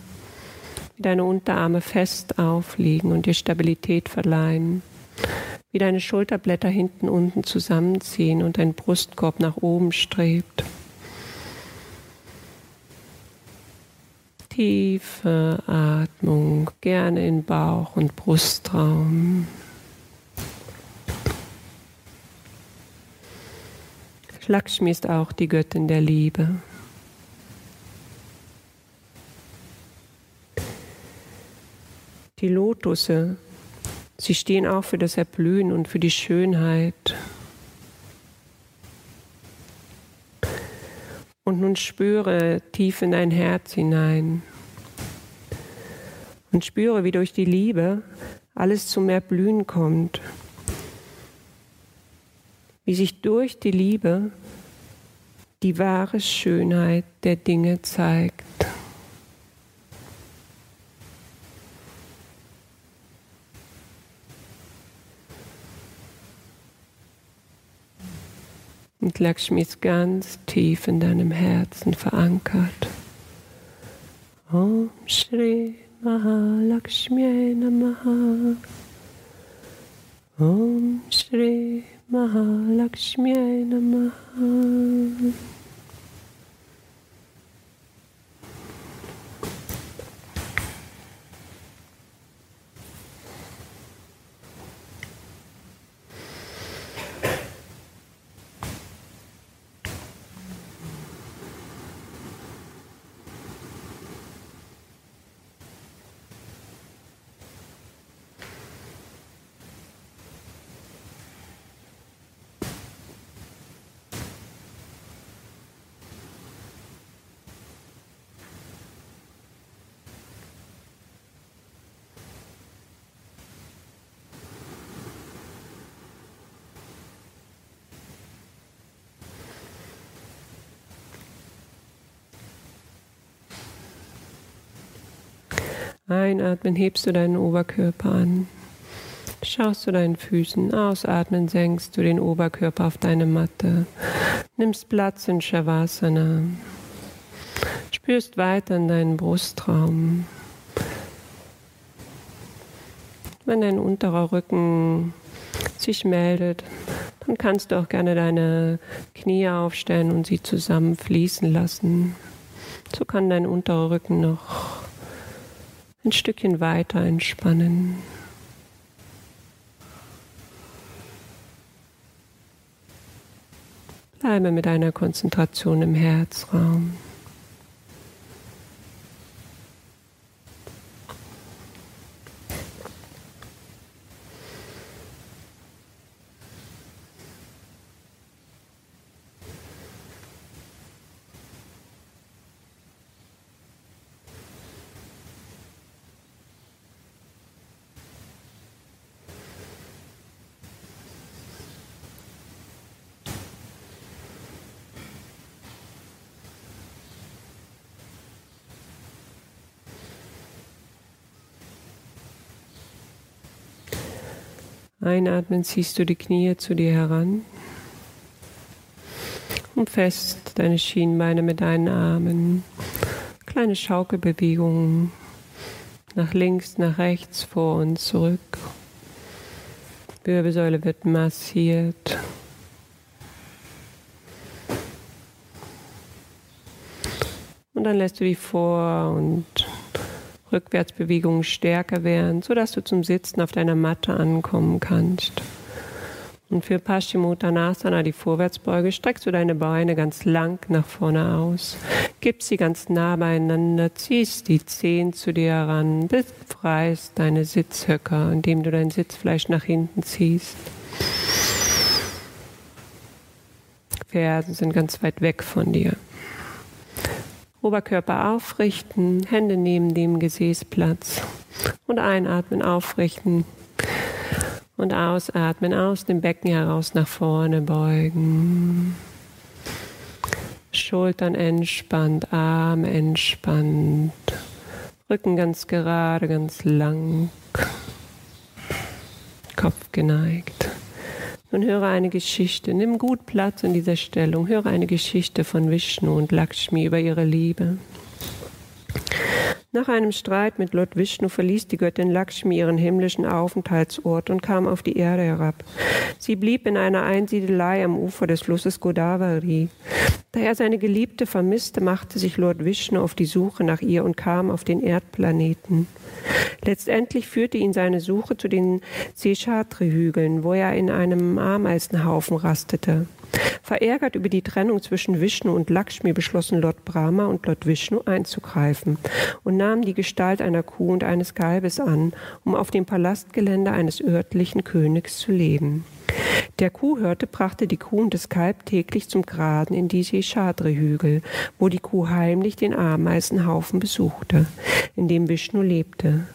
wie deine Unterarme fest aufliegen und dir Stabilität verleihen, wie deine Schulterblätter hinten unten zusammenziehen und dein Brustkorb nach oben strebt. Tiefe Atmung, gerne in Bauch- und Brustraum. Lakshmi ist auch die Göttin der Liebe. Die Lotusse, sie stehen auch für das Erblühen und für die Schönheit. Und nun spüre tief in dein Herz hinein. Und spüre, wie durch die Liebe alles zu mehr Blühen kommt. Wie sich durch die Liebe die wahre Schönheit der Dinge zeigt. Und Lakshmi ist ganz tief in deinem Herzen verankert. Om Shri Mahalakshmi Namaha. Om Shri Mahalakshmi Namaha. Einatmen, hebst du deinen Oberkörper an. Schaust du deinen Füßen, ausatmen, senkst du den Oberkörper auf deine Matte. Nimmst Platz in Shavasana. Spürst weiter in deinen Brustraum. Wenn dein unterer Rücken sich meldet, dann kannst du auch gerne deine Knie aufstellen und sie zusammen fließen lassen. So kann dein unterer Rücken noch ein Stückchen weiter entspannen. Bleibe mit deiner Konzentration im Herzraum. Einatmen ziehst du die Knie zu dir heran und fest deine Schienbeine mit deinen Armen. Kleine Schaukelbewegungen nach links, nach rechts, vor und zurück. Wirbelsäule wird massiert. Und dann lässt du die Vor- und Rückwärtsbewegungen stärker werden, sodass du zum Sitzen auf deiner Matte ankommen kannst. Und für Paschimottanasana, die Vorwärtsbeuge, streckst du deine Beine ganz lang nach vorne aus, gibst sie ganz nah beieinander, ziehst die Zehen zu dir heran, befreist deine Sitzhöcker, indem du dein Sitzfleisch nach hinten ziehst. Fersen sind ganz weit weg von dir. Oberkörper aufrichten, Hände neben dem Gesäßplatz und einatmen, aufrichten und ausatmen, aus dem Becken heraus nach vorne beugen. Schultern entspannt, Arm entspannt, Rücken ganz gerade, ganz lang, Kopf geneigt. Nun höre eine Geschichte. Nimm gut Platz in dieser Stellung. Höre eine Geschichte von Vishnu und Lakshmi über ihre Liebe. Nach einem Streit mit Lord Vishnu verließ die Göttin Lakshmi ihren himmlischen Aufenthaltsort und kam auf die Erde herab. Sie blieb in einer Einsiedelei am Ufer des Flusses Godavari. Da er seine Geliebte vermisste, machte sich Lord Vishnu auf die Suche nach ihr und kam auf den Erdplaneten. Letztendlich führte ihn seine Suche zu den Seshatri-Hügeln, wo er in einem Ameisenhaufen rastete. Verärgert über die Trennung zwischen Vishnu und Lakshmi beschlossen Lord Brahma und Lord Vishnu einzugreifen und nahmen die Gestalt einer Kuh und eines Kalbes an, um auf dem Palastgelände eines örtlichen Königs zu leben. Der Kuhhirte brachte die Kuh und das Kalb täglich zum Graden in die Sheshadri-Hügel, wo die Kuh heimlich den Ameisenhaufen besuchte, in dem Vishnu lebte.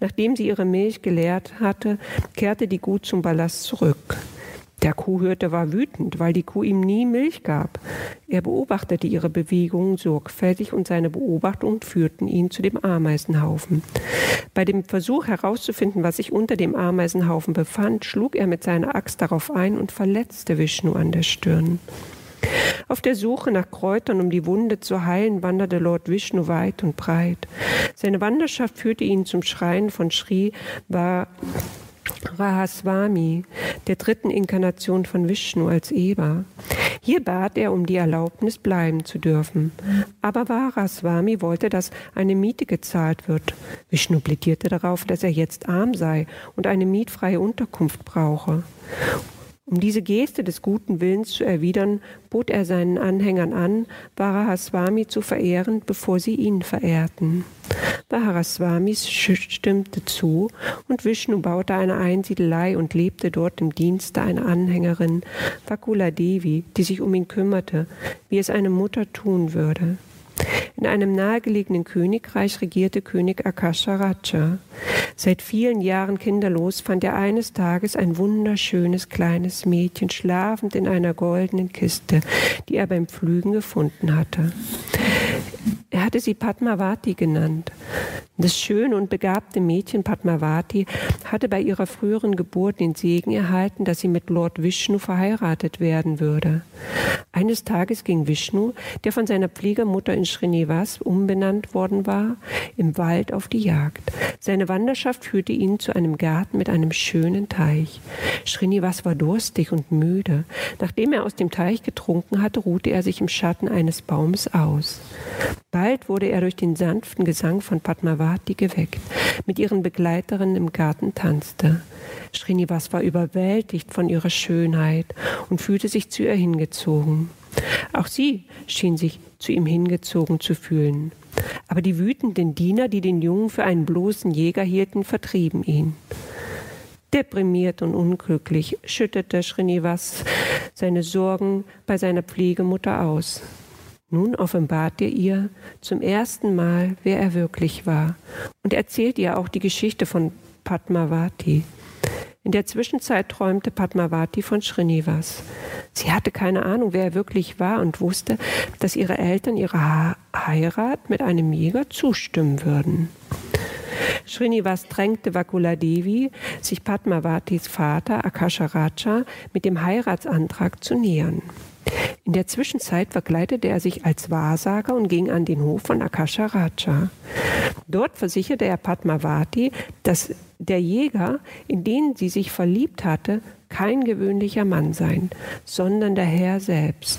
Nachdem sie ihre Milch geleert hatte, kehrte die Kuh zum Palast zurück. Der Kuhhirte war wütend, weil die Kuh ihm nie Milch gab. Er beobachtete ihre Bewegungen sorgfältig und seine Beobachtungen führten ihn zu dem Ameisenhaufen. Bei dem Versuch herauszufinden, was sich unter dem Ameisenhaufen befand, schlug er mit seiner Axt darauf ein und verletzte Vishnu an der Stirn. Auf der Suche nach Kräutern, um die Wunde zu heilen, wanderte Lord Vishnu weit und breit. Seine Wanderschaft führte ihn zum Schrein von Sri war Rahaswami, der dritten Inkarnation von Vishnu als Eber. Hier bat er um die Erlaubnis, bleiben zu dürfen. Aber Varaswami wollte, dass eine Miete gezahlt wird. Vishnu plädierte darauf, dass er jetzt arm sei und eine mietfreie Unterkunft brauche. Um diese Geste des guten Willens zu erwidern, bot er seinen Anhängern an, Varahaswami zu verehren, bevor sie ihn verehrten. Varahaswami stimmte zu und Vishnu baute eine Einsiedelei und lebte dort im Dienste einer Anhängerin, Vakula Devi, die sich um ihn kümmerte, wie es eine Mutter tun würde. In einem nahegelegenen Königreich regierte König Akasharaja. Seit vielen Jahren kinderlos fand er eines Tages ein wunderschönes kleines Mädchen schlafend in einer goldenen Kiste, die er beim Pflügen gefunden hatte. Er hatte sie Padmavati genannt. Das schöne und begabte Mädchen Padmavati hatte bei ihrer früheren Geburt den Segen erhalten, dass sie mit Lord Vishnu verheiratet werden würde. Eines Tages ging Vishnu, der von seiner Pflegemutter in Srinivas umbenannt worden war, im Wald auf die Jagd. Seine Wanderschaft führte ihn zu einem Garten mit einem schönen Teich. Srinivas war durstig und müde. Nachdem er aus dem Teich getrunken hatte, ruhte er sich im Schatten eines Baumes aus. Bald wurde er durch den sanften Gesang von Padmavati geweckt, mit ihren Begleiterinnen im Garten tanzte. Srinivas war überwältigt von ihrer Schönheit und fühlte sich zu ihr hingezogen. Auch sie schien sich zu ihm hingezogen zu fühlen. Aber die wütenden Diener, die den Jungen für einen bloßen Jäger hielten, vertrieben ihn. Deprimiert und unglücklich schüttete Srinivas seine Sorgen bei seiner Pflegemutter aus. Nun offenbart er ihr zum ersten Mal, wer er wirklich war und erzählt ihr auch die Geschichte von Padmavati. In der Zwischenzeit träumte Padmavati von Srinivas. Sie hatte keine Ahnung, wer er wirklich war und wusste, dass ihre Eltern ihrer Heirat mit einem Jäger zustimmen würden. Srinivas drängte Vakula Devi, sich Padmavatis Vater Akasharaja mit dem Heiratsantrag zu nähern. In der Zwischenzeit verkleidete er sich als Wahrsager und ging an den Hof von Akasha Raja. Dort versicherte er Padmavati, dass der Jäger, in den sie sich verliebt hatte, kein gewöhnlicher Mann sein, sondern der Herr selbst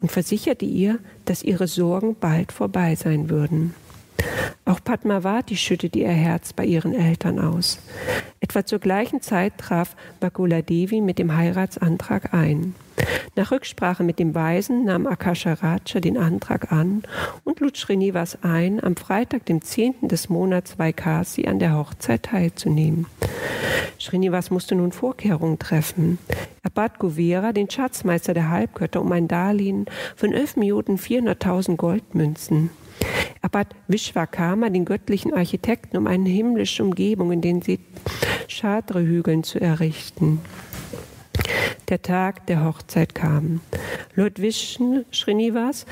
und versicherte ihr, dass ihre Sorgen bald vorbei sein würden. Auch Padmavati schüttete ihr Herz bei ihren Eltern aus. Etwa zur gleichen Zeit traf Bakula Devi mit dem Heiratsantrag ein. Nach Rücksprache mit dem Weisen nahm Akasha Raja den Antrag an und lud Srinivas ein, am Freitag, dem 10. des Monats Vaikasi an der Hochzeit teilzunehmen. Srinivas musste nun Vorkehrungen treffen. Er bat Govera, den Schatzmeister der Halbgötter, um ein Darlehen von 11.400.000 Goldmünzen. Bat Vishwakarma, den göttlichen Architekten, um eine himmlische Umgebung in den Shadre-Hügeln zu errichten. Der Tag der Hochzeit kam. Lord Vishnu Srinivas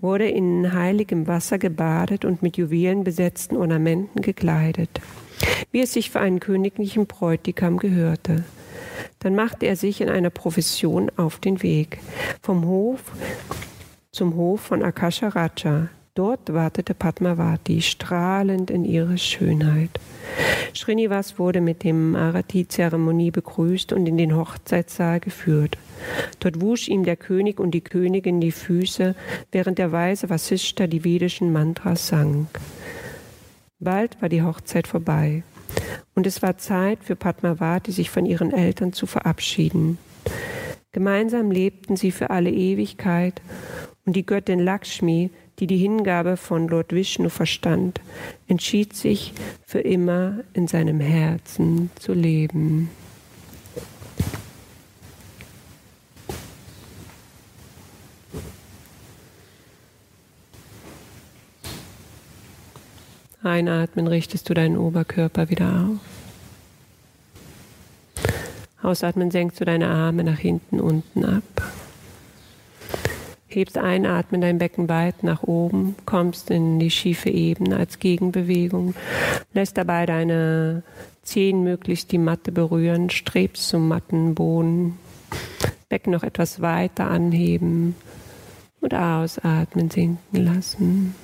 wurde in heiligem Wasser gebadet und mit Juwelen besetzten Ornamenten gekleidet, wie es sich für einen königlichen Bräutigam gehörte. Dann machte er sich in einer Profession auf den Weg vom Hof zum Hof von Akasha Raja, Dort wartete Padmavati, strahlend in ihrer Schönheit. Srinivas wurde mit dem Arati-Zeremonie begrüßt und in den Hochzeitssaal geführt. Dort wusch ihm der König und die Königin die Füße, während der weise Vasishta die vedischen Mantras sang. Bald war die Hochzeit vorbei und es war Zeit für Padmavati, sich von ihren Eltern zu verabschieden. Gemeinsam lebten sie für alle Ewigkeit und die Göttin Lakshmi die die Hingabe von Lord Vishnu verstand, entschied sich für immer in seinem Herzen zu leben. Einatmen richtest du deinen Oberkörper wieder auf. Ausatmen senkst du deine Arme nach hinten unten ab hebst einatmen, dein Becken weit nach oben, kommst in die schiefe Ebene als Gegenbewegung, lässt dabei deine Zehen möglichst die Matte berühren, strebst zum Mattenboden, Becken noch etwas weiter anheben und ausatmen, sinken lassen.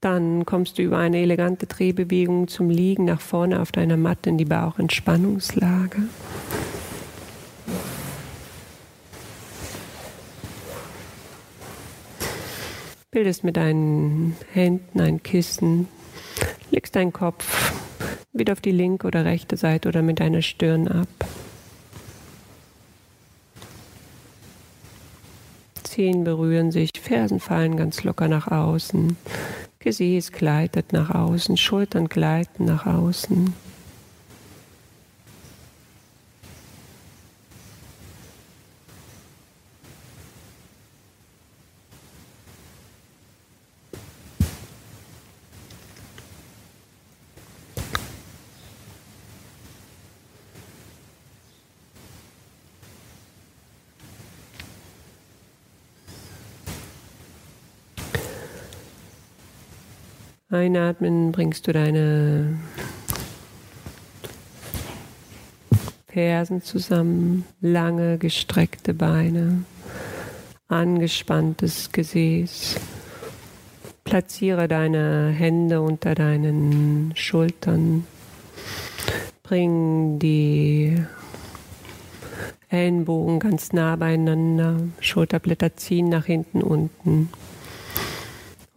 Dann kommst du über eine elegante Drehbewegung zum Liegen nach vorne auf deiner Matte in die Bauchentspannungslage. Bildest mit deinen Händen ein Kissen, legst deinen Kopf wieder auf die linke oder rechte Seite oder mit deiner Stirn ab. Zehen berühren sich, Fersen fallen ganz locker nach außen. Gesäß gleitet nach außen, Schultern gleiten nach außen. Einatmen bringst du deine Fersen zusammen, lange gestreckte Beine, angespanntes Gesäß. Platziere deine Hände unter deinen Schultern. Bring die Ellenbogen ganz nah beieinander, Schulterblätter ziehen nach hinten unten.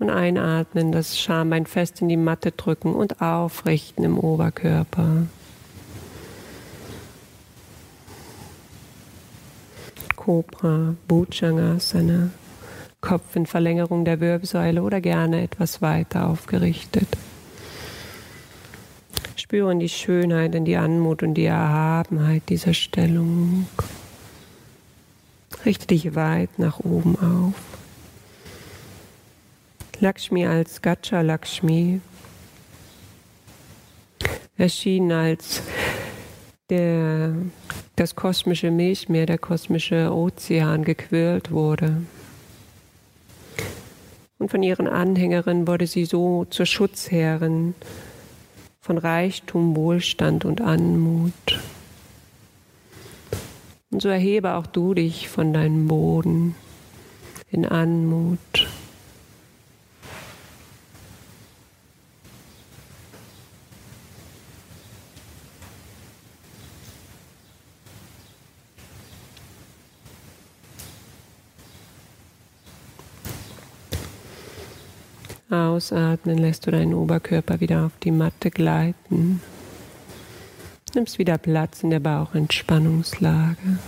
Und einatmen, das Schambein fest in die Matte drücken und aufrichten im Oberkörper. Cobra, Bhujangasana, Kopf in Verlängerung der Wirbelsäule oder gerne etwas weiter aufgerichtet. Spüren die Schönheit und die Anmut und die Erhabenheit dieser Stellung. Richte dich weit nach oben auf. Lakshmi als Gacha Lakshmi erschien als der das kosmische Milchmeer, der kosmische Ozean gequirlt wurde. Und von ihren Anhängerinnen wurde sie so zur Schutzherrin von Reichtum, Wohlstand und Anmut. Und so erhebe auch du dich von deinem Boden in Anmut. Ausatmen lässt du deinen Oberkörper wieder auf die Matte gleiten. Nimmst wieder Platz in der Bauchentspannungslage.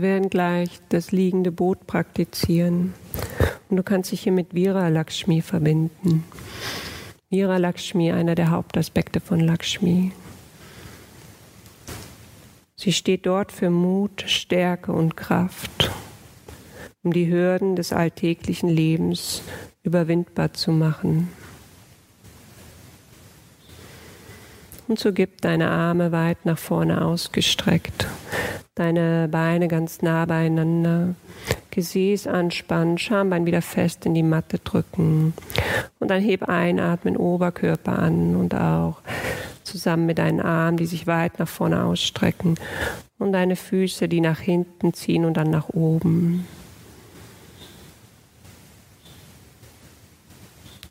Wir werden gleich das liegende Boot praktizieren. Und du kannst dich hier mit Vira Lakshmi verbinden. Vira Lakshmi, einer der Hauptaspekte von Lakshmi. Sie steht dort für Mut, Stärke und Kraft, um die Hürden des alltäglichen Lebens überwindbar zu machen. Und so gib deine Arme weit nach vorne ausgestreckt deine Beine ganz nah beieinander, Gesäß anspannen, Schambein wieder fest in die Matte drücken. Und dann heb einatmen, Oberkörper an und auch zusammen mit deinen Armen, die sich weit nach vorne ausstrecken. Und deine Füße, die nach hinten ziehen und dann nach oben.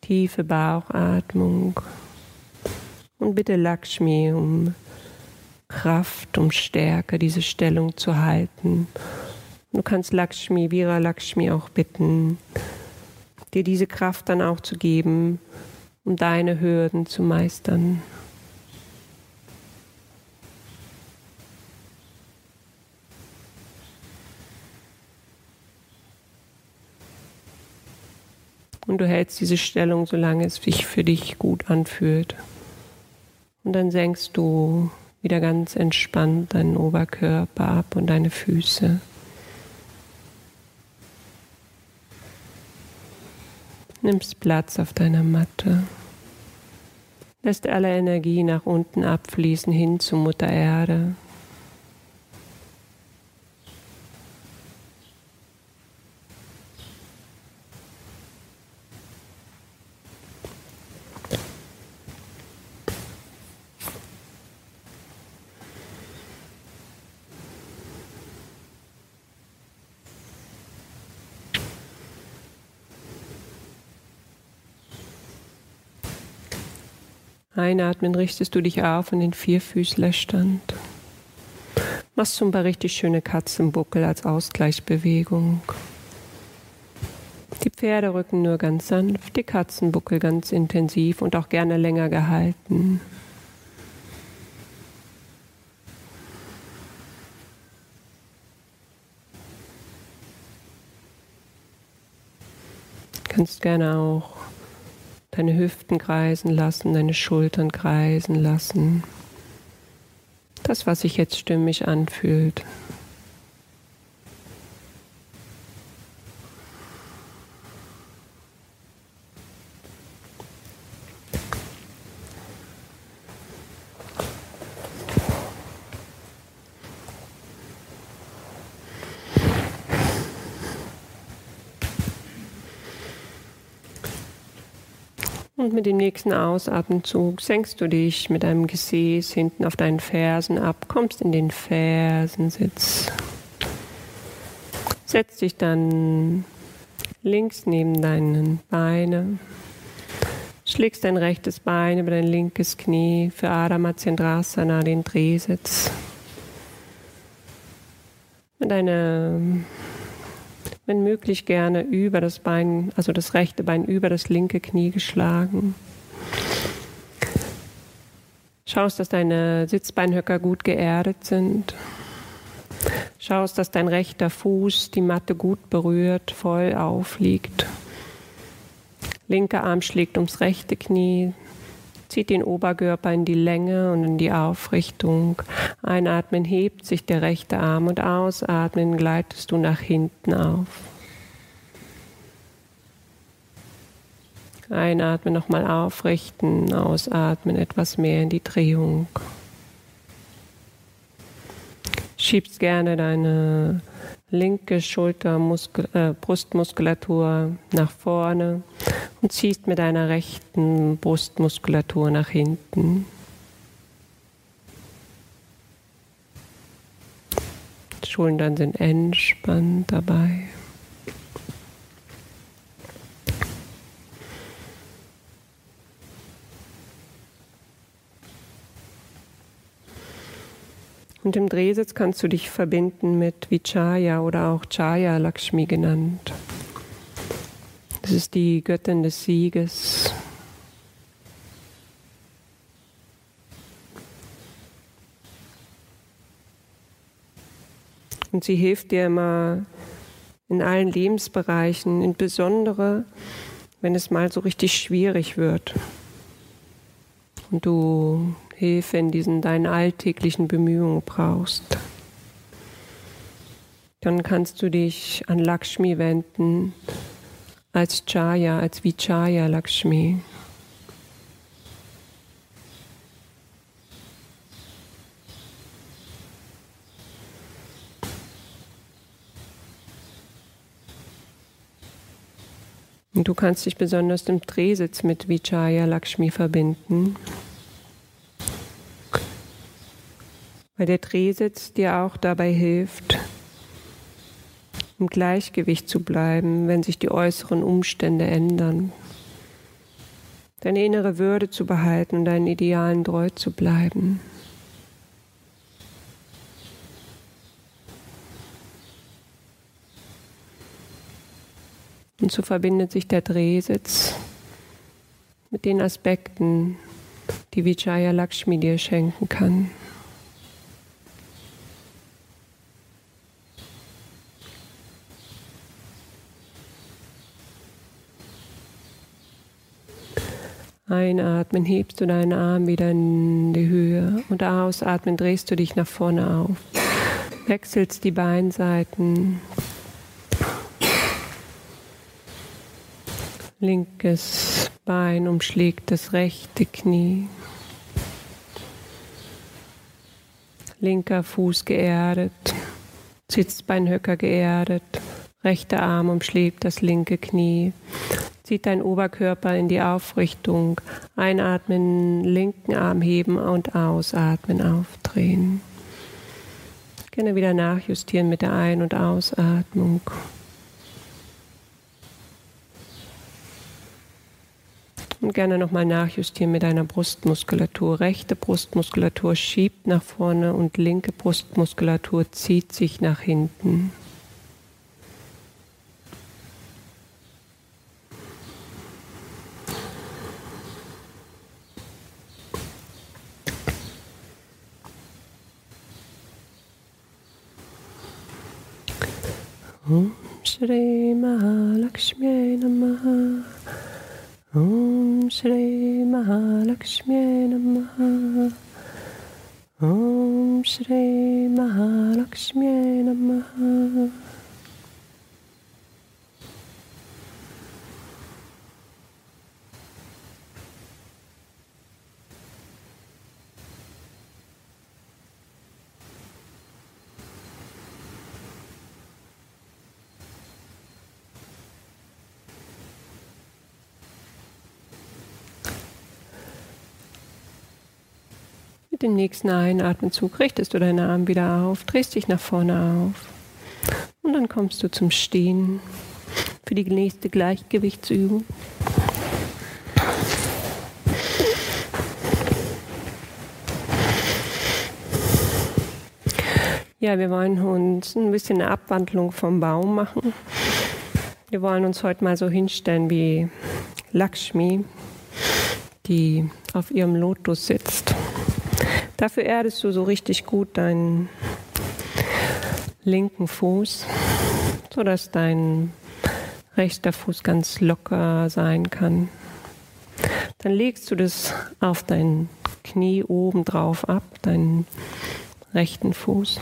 Tiefe Bauchatmung. Und bitte Lakshmi um Kraft, um Stärke, diese Stellung zu halten. Du kannst Lakshmi, Vira Lakshmi auch bitten, dir diese Kraft dann auch zu geben, um deine Hürden zu meistern. Und du hältst diese Stellung, solange es sich für dich gut anfühlt. Und dann senkst du wieder ganz entspannt deinen Oberkörper ab und deine Füße. Nimmst Platz auf deiner Matte. Lässt alle Energie nach unten abfließen hin zu Mutter Erde. Einatmen richtest du dich auf in den Vierfüßlerstand. Machst zum Beispiel richtig schöne Katzenbuckel als Ausgleichsbewegung. Die Pferderücken nur ganz sanft, die Katzenbuckel ganz intensiv und auch gerne länger gehalten. Kannst gerne auch deine Hüften kreisen lassen, deine Schultern kreisen lassen. Das, was sich jetzt stimmig anfühlt. Und mit dem nächsten Ausatemzug senkst du dich mit deinem Gesäß hinten auf deinen Fersen ab, kommst in den Fersensitz. Setz dich dann links neben deinen Beine. Schlägst dein rechtes Bein über dein linkes Knie für Adha Matsyendrasana, den Drehsitz. Mit deiner wenn möglich gerne über das Bein, also das rechte Bein über das linke Knie geschlagen. Schaust, dass deine Sitzbeinhöcker gut geerdet sind. Schaust, dass dein rechter Fuß die Matte gut berührt, voll aufliegt. Linker Arm schlägt ums rechte Knie, zieht den Oberkörper in die Länge und in die Aufrichtung. Einatmen hebt sich der rechte Arm und ausatmen gleitest du nach hinten auf. Einatmen nochmal aufrichten, ausatmen etwas mehr in die Drehung. Schiebst gerne deine linke Schulter, äh, Brustmuskulatur nach vorne und ziehst mit deiner rechten Brustmuskulatur nach hinten. Schultern sind entspannt dabei. Und im Drehsitz kannst du dich verbinden mit Vichaya oder auch Chaya Lakshmi genannt. Das ist die Göttin des Sieges. Und sie hilft dir immer in allen Lebensbereichen, insbesondere wenn es mal so richtig schwierig wird und du Hilfe in diesen deinen alltäglichen Bemühungen brauchst. Dann kannst du dich an Lakshmi wenden als Chaya, als Vichaya Lakshmi. Und du kannst dich besonders im Drehsitz mit Vichaya Lakshmi verbinden. Weil der Drehsitz dir auch dabei hilft, im Gleichgewicht zu bleiben, wenn sich die äußeren Umstände ändern. Deine innere Würde zu behalten und deinen Idealen treu zu bleiben. Und so verbindet sich der Drehsitz mit den Aspekten, die Vijaya Lakshmi dir schenken kann. Einatmen hebst du deinen Arm wieder in die Höhe und ausatmen drehst du dich nach vorne auf. Wechselst die Beinseiten. Linkes Bein umschlägt das rechte Knie. Linker Fuß geerdet. Sitzbeinhöcker geerdet. Rechter Arm umschlägt das linke Knie. Zieht dein Oberkörper in die Aufrichtung. Einatmen, linken Arm heben und ausatmen, aufdrehen. Gerne wieder nachjustieren mit der Ein- und Ausatmung. Und gerne nochmal nachjustieren mit deiner Brustmuskulatur. Rechte Brustmuskulatur schiebt nach vorne und linke Brustmuskulatur zieht sich nach hinten. Shri Mahalakshmi Namaha. Om Shri Mahalakshmi Namaha. Om Shri Mahalakshmi Namaha Mit dem nächsten Einatmenzug richtest du deine Arme wieder auf, drehst dich nach vorne auf. Und dann kommst du zum Stehen für die nächste Gleichgewichtsübung. Ja, wir wollen uns ein bisschen eine Abwandlung vom Baum machen. Wir wollen uns heute mal so hinstellen wie Lakshmi, die auf ihrem Lotus sitzt. Dafür erdest du so richtig gut deinen linken Fuß, sodass dein rechter Fuß ganz locker sein kann. Dann legst du das auf dein Knie oben drauf ab, deinen rechten Fuß.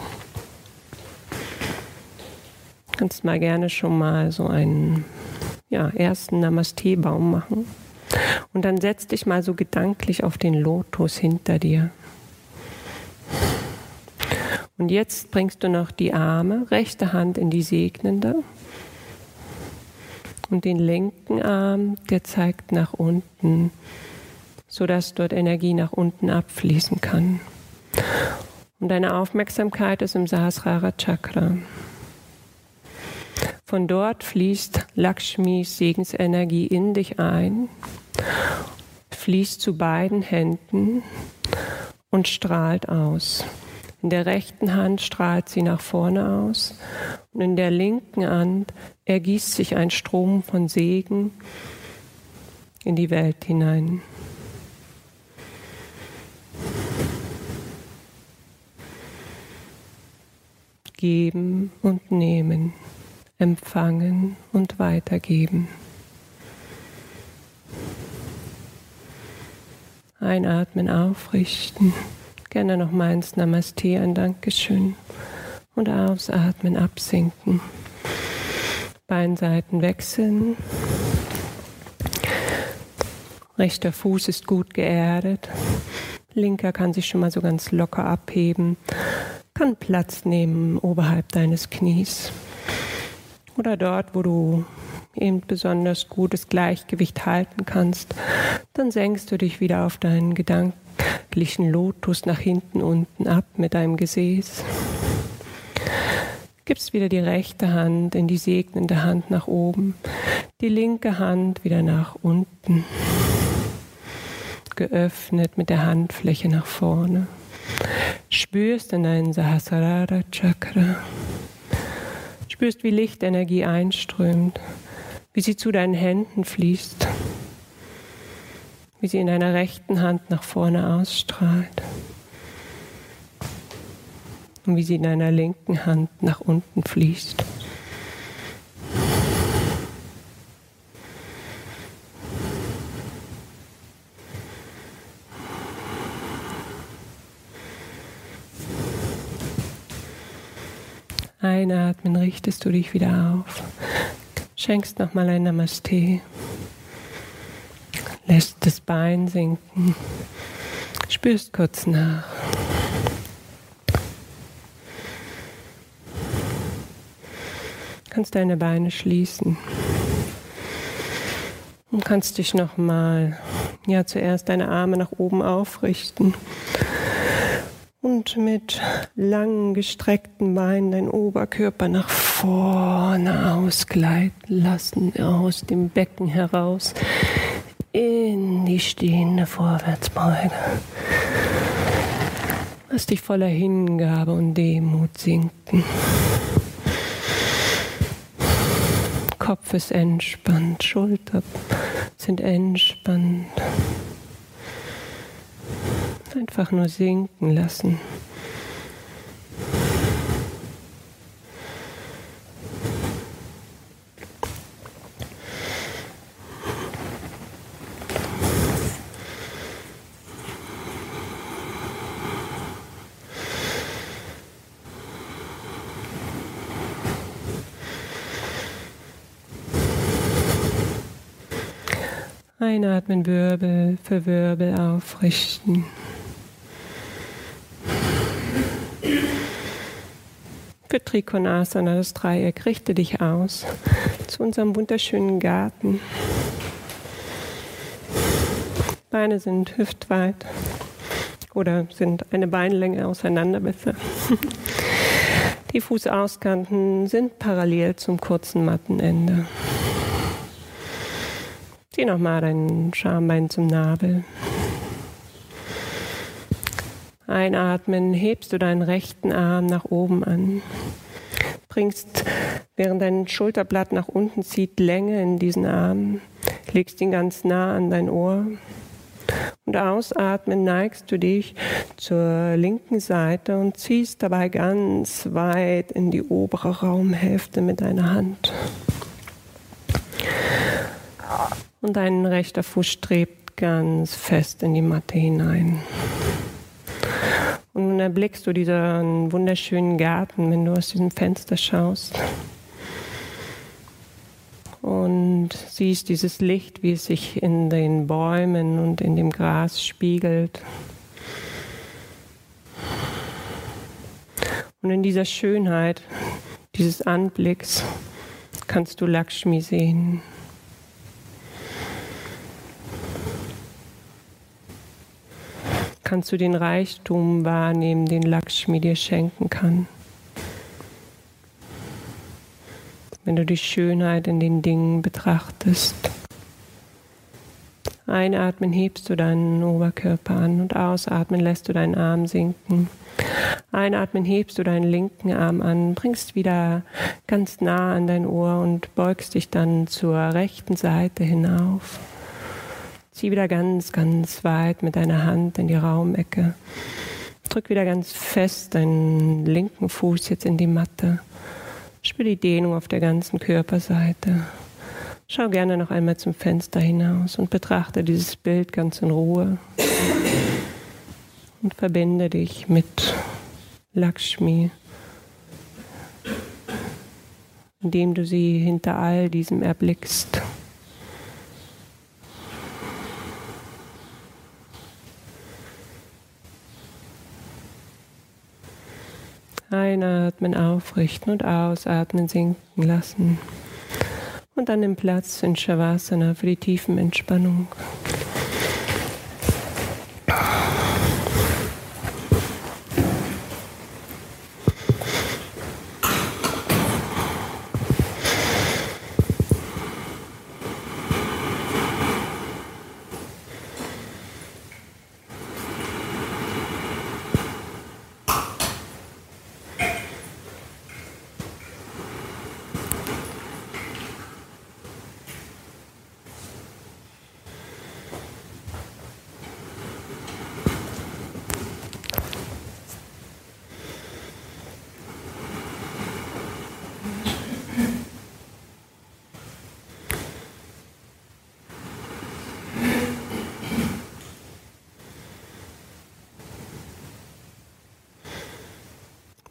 Kannst mal gerne schon mal so einen ja, ersten Namaste-Baum machen. Und dann setz dich mal so gedanklich auf den Lotus hinter dir. Und jetzt bringst du noch die Arme, rechte Hand in die segnende und den linken Arm, der zeigt nach unten, sodass dort Energie nach unten abfließen kann. Und deine Aufmerksamkeit ist im Sahasrara Chakra. Von dort fließt Lakshmis Segensenergie in dich ein, fließt zu beiden Händen und strahlt aus. In der rechten Hand strahlt sie nach vorne aus und in der linken Hand ergießt sich ein Strom von Segen in die Welt hinein. Geben und nehmen, empfangen und weitergeben. Einatmen, aufrichten. Gerne noch mal ins Namaste ein Dankeschön. Und ausatmen, absinken. Beinseiten wechseln. Rechter Fuß ist gut geerdet. Linker kann sich schon mal so ganz locker abheben. Kann Platz nehmen oberhalb deines Knies. Oder dort, wo du eben besonders gutes Gleichgewicht halten kannst, dann senkst du dich wieder auf deinen Gedanken gedanklichen Lotus nach hinten unten ab mit deinem Gesäß. Gibst wieder die rechte Hand in die segnende Hand nach oben, die linke Hand wieder nach unten, geöffnet mit der Handfläche nach vorne. Spürst in deinen Sahasrara Chakra. Spürst, wie Lichtenergie einströmt, wie sie zu deinen Händen fließt wie sie in deiner rechten Hand nach vorne ausstrahlt. Und wie sie in deiner linken Hand nach unten fließt. Einatmen richtest du dich wieder auf, schenkst nochmal ein Namaste lässt das Bein sinken, spürst kurz nach. Kannst deine Beine schließen. Und kannst dich nochmal, ja, zuerst deine Arme nach oben aufrichten. Und mit langen gestreckten Beinen deinen Oberkörper nach vorne ausgleiten lassen, aus dem Becken heraus in die stehende Vorwärtsbeuge. Lass dich voller Hingabe und Demut sinken. Kopf ist entspannt, Schulter sind entspannt. Einfach nur sinken lassen. Einatmen, Wirbel für Wirbel aufrichten. Für Trikonasana, das Dreieck, richte dich aus zu unserem wunderschönen Garten. Beine sind hüftweit oder sind eine Beinlänge auseinander besser. Die Fußauskanten sind parallel zum kurzen Mattenende. Zieh nochmal dein Schambein zum Nabel. Einatmen, hebst du deinen rechten Arm nach oben an. Bringst, während dein Schulterblatt nach unten zieht, Länge in diesen Arm. Legst ihn ganz nah an dein Ohr. Und ausatmen neigst du dich zur linken Seite und ziehst dabei ganz weit in die obere Raumhälfte mit deiner Hand. Und dein rechter Fuß strebt ganz fest in die Matte hinein. Und nun erblickst du diesen wunderschönen Garten, wenn du aus diesem Fenster schaust. Und siehst dieses Licht, wie es sich in den Bäumen und in dem Gras spiegelt. Und in dieser Schönheit dieses Anblicks kannst du Lakshmi sehen. Kannst du den Reichtum wahrnehmen, den Lakshmi dir schenken kann. Wenn du die Schönheit in den Dingen betrachtest. Einatmen hebst du deinen Oberkörper an und ausatmen lässt du deinen Arm sinken. Einatmen hebst du deinen linken Arm an, bringst wieder ganz nah an dein Ohr und beugst dich dann zur rechten Seite hinauf. Zieh wieder ganz, ganz weit mit deiner Hand in die Raumecke. Drück wieder ganz fest deinen linken Fuß jetzt in die Matte. Spür die Dehnung auf der ganzen Körperseite. Schau gerne noch einmal zum Fenster hinaus und betrachte dieses Bild ganz in Ruhe. Und verbinde dich mit Lakshmi, indem du sie hinter all diesem erblickst. Einatmen aufrichten und ausatmen sinken lassen. Und dann den Platz in Shavasana für die tiefen Entspannung.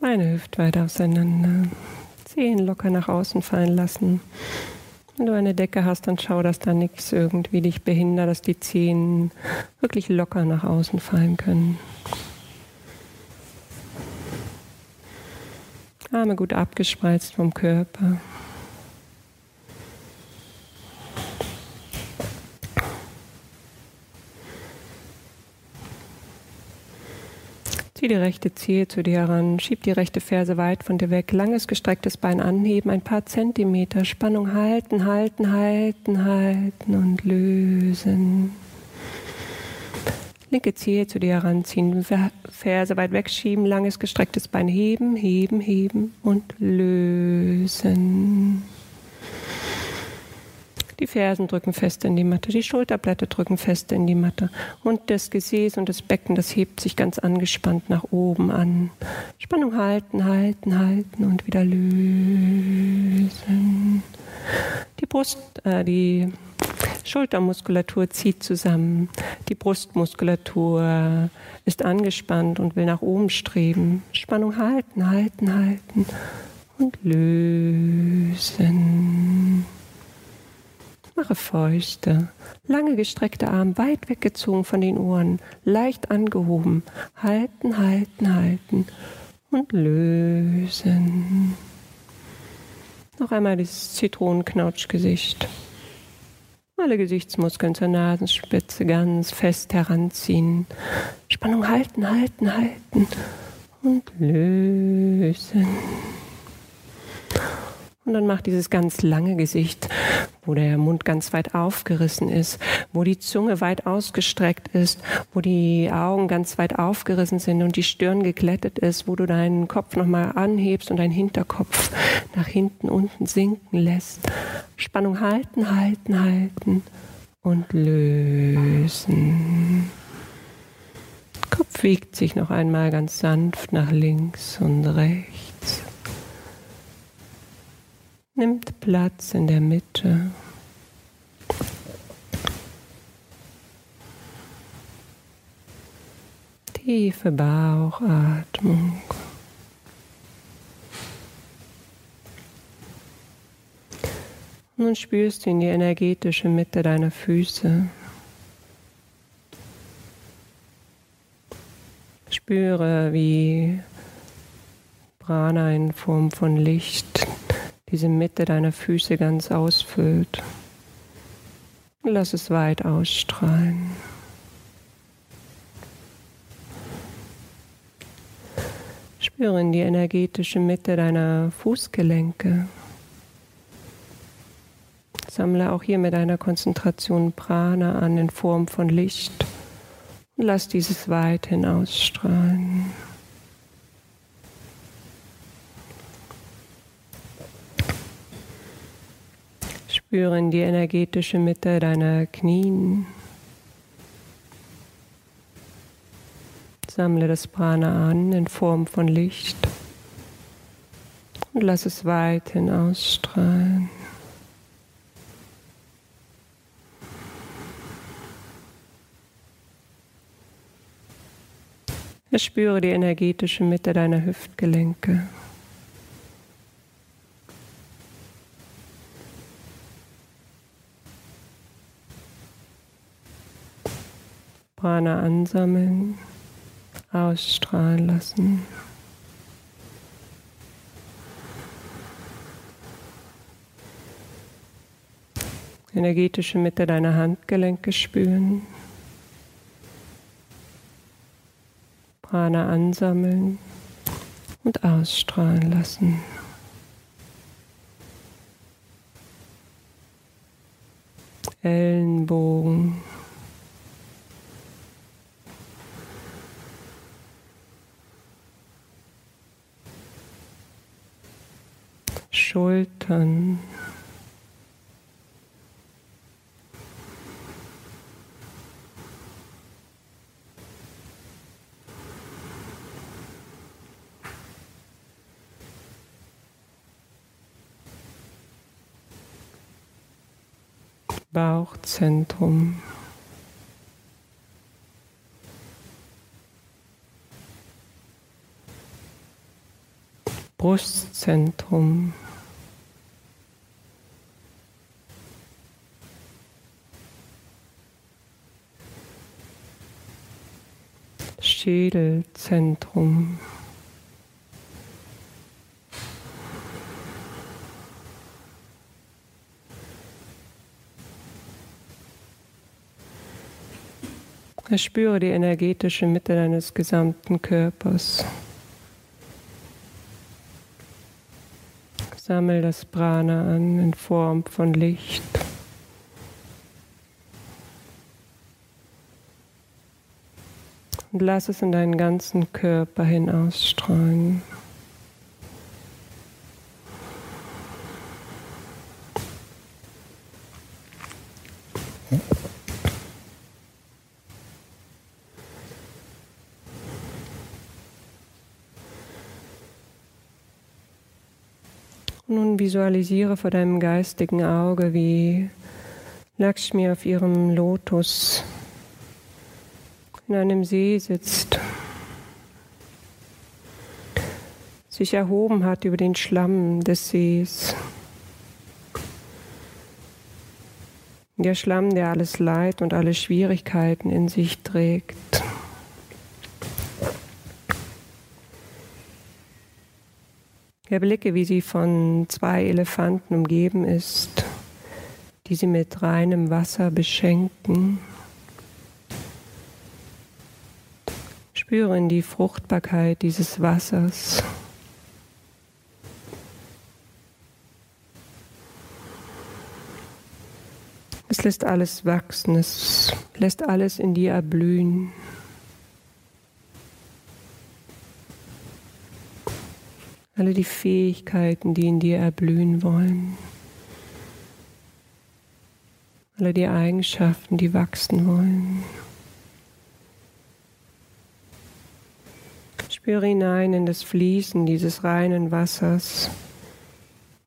Beine hüftweit auseinander. Zehen locker nach außen fallen lassen. Wenn du eine Decke hast, dann schau, dass da nichts irgendwie dich behindert, dass die Zehen wirklich locker nach außen fallen können. Arme gut abgespreizt vom Körper. Zieh die rechte Zehe zu dir heran, schieb die rechte Ferse weit von dir weg, langes gestrecktes Bein anheben, ein paar Zentimeter, Spannung halten, halten, halten, halten und lösen. Linke Zehe zu dir heranziehen, Ferse weit wegschieben, langes gestrecktes Bein heben, heben, heben und lösen. Die Fersen drücken fest in die Matte, die Schulterblätter drücken fest in die Matte und das Gesäß und das Becken, das hebt sich ganz angespannt nach oben an. Spannung halten, halten, halten und wieder lösen. Die Brust, äh, die Schultermuskulatur zieht zusammen. Die Brustmuskulatur ist angespannt und will nach oben streben. Spannung halten, halten, halten und lösen. Mache Fäuste, lange gestreckte Arme, weit weggezogen von den Ohren, leicht angehoben. Halten, halten, halten und lösen. Noch einmal dieses Zitronenknautschgesicht. Alle Gesichtsmuskeln zur Nasenspitze ganz fest heranziehen. Spannung halten, halten, halten und lösen. Und dann mach dieses ganz lange Gesicht, wo der Mund ganz weit aufgerissen ist, wo die Zunge weit ausgestreckt ist, wo die Augen ganz weit aufgerissen sind und die Stirn geglättet ist, wo du deinen Kopf nochmal anhebst und deinen Hinterkopf nach hinten unten sinken lässt. Spannung halten, halten, halten und lösen. Kopf wiegt sich noch einmal ganz sanft nach links und rechts nimmt Platz in der Mitte. Tiefe Bauchatmung. Nun spürst du in die energetische Mitte deiner Füße. Spüre, wie Prana in Form von Licht diese Mitte deiner Füße ganz ausfüllt. Lass es weit ausstrahlen. Spüre in die energetische Mitte deiner Fußgelenke. Sammle auch hier mit deiner Konzentration Prana an in Form von Licht und lass dieses weit hinausstrahlen. Spüre in die energetische Mitte deiner Knien. Sammle das Prana an in Form von Licht und lass es weit hinausstrahlen. Spüre die energetische Mitte deiner Hüftgelenke. Prana ansammeln, ausstrahlen lassen. Energetische Mitte deiner Handgelenke spüren. Prana ansammeln und ausstrahlen lassen. Ellenbogen. Schultern. Bauchzentrum. Brustzentrum. Schädelzentrum. Spüre die energetische Mitte deines gesamten Körpers. Sammel das Prana an in Form von Licht. Und lass es in deinen ganzen Körper hinausstrahlen. Nun visualisiere vor deinem geistigen Auge, wie Lakshmi auf ihrem Lotus in einem See sitzt, sich erhoben hat über den Schlamm des Sees. Der Schlamm, der alles Leid und alle Schwierigkeiten in sich trägt. Erblicke, wie sie von zwei Elefanten umgeben ist, die sie mit reinem Wasser beschenken. Spüren die Fruchtbarkeit dieses Wassers. Es lässt alles wachsen, es lässt alles in dir erblühen. alle die Fähigkeiten, die in dir erblühen wollen, alle die Eigenschaften, die wachsen wollen. Spüre hinein in das Fließen dieses reinen Wassers,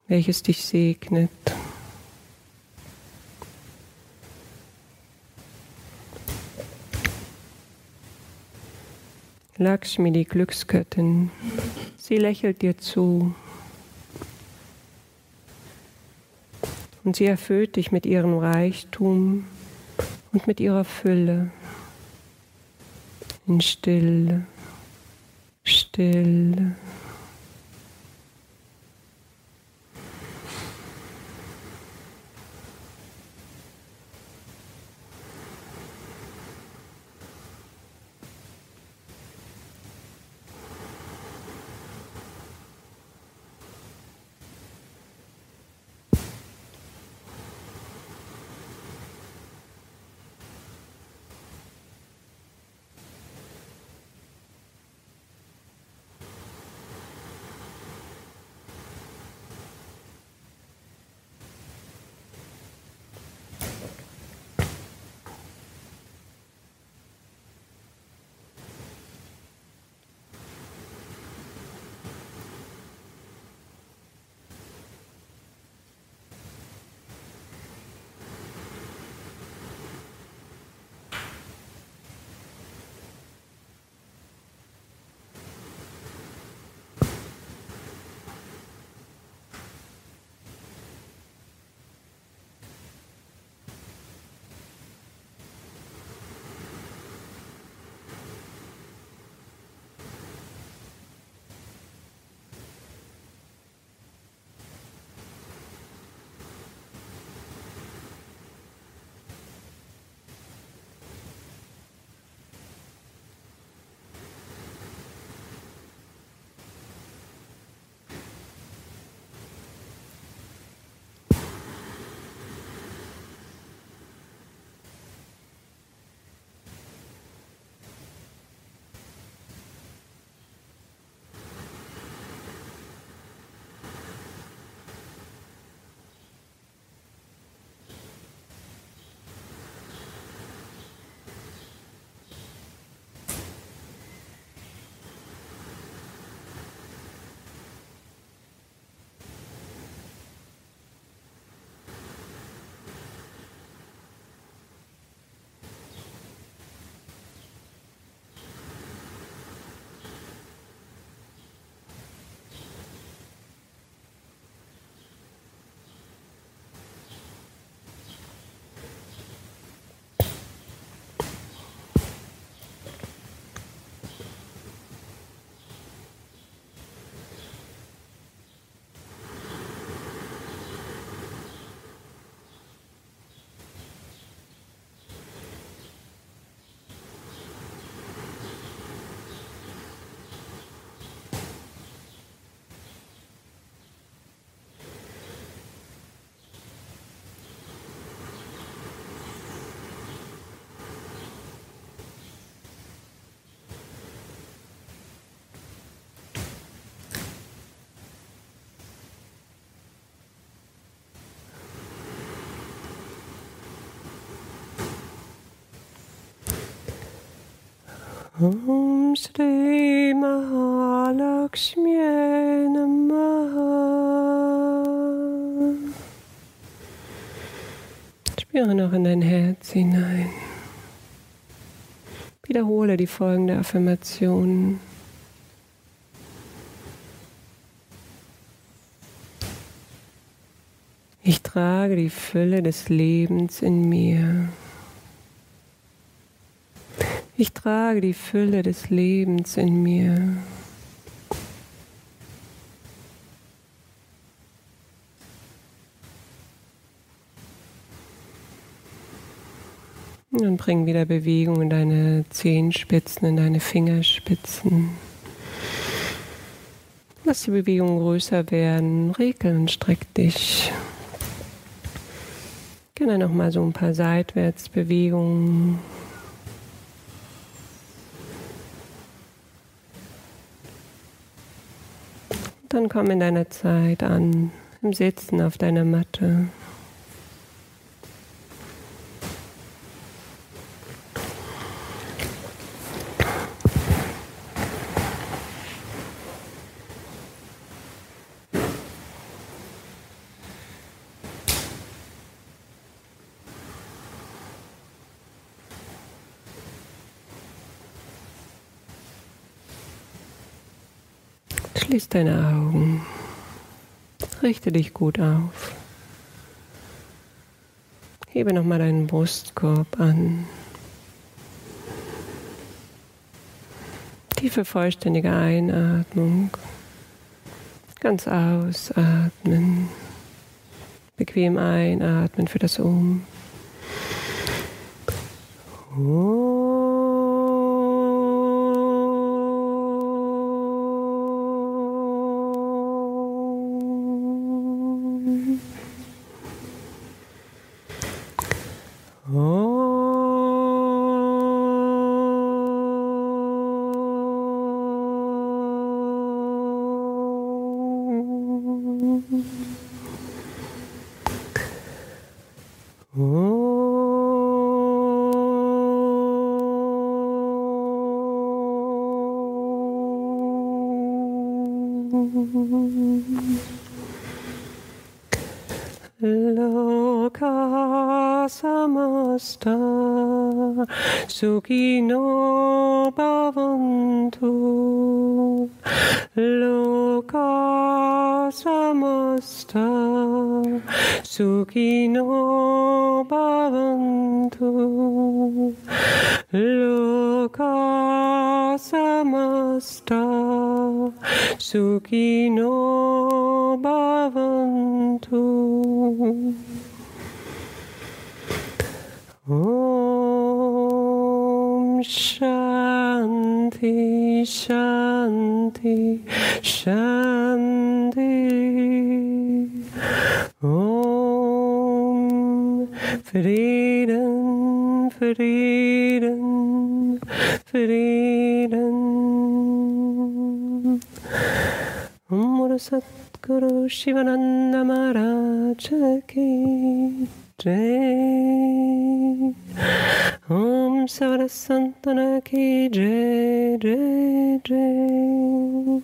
welches dich segnet. Lakshmi, die Glücksgöttin, Sie lächelt dir zu. Und sie erfüllt dich mit ihrem Reichtum und mit ihrer Fülle. In Stille, Stille. Om Shri Mahalakshmi Namaha. Spüre noch in dein Herz hinein. Wiederhole die folgende Affirmation. Ich trage die Fülle des Lebens in mir. Ich trage die Fülle des Lebens in mir. Und bring wieder Bewegung in deine Zehenspitzen, in deine Fingerspitzen. Lass die Bewegung größer werden. Regel und streck dich. Gerne nochmal so ein paar Seitwärtsbewegungen. Dann komm in deiner Zeit an, im Sitzen auf deiner Matte. Schließ deine Augen. Richte dich gut auf. Hebe nochmal deinen Brustkorb an. Tiefe, vollständige Einatmung. Ganz ausatmen. Bequem einatmen für das Um. Oh. Sukino Bhavantu Loka Samasta Sukino Bhavantu Loka Samasta Sukino Shanti Shanti. Om Freedom, Freedom, Frieden Om Satguru Shivananda Maharaj Ki Jai Om Sarasantana Ki Jai Jai Jai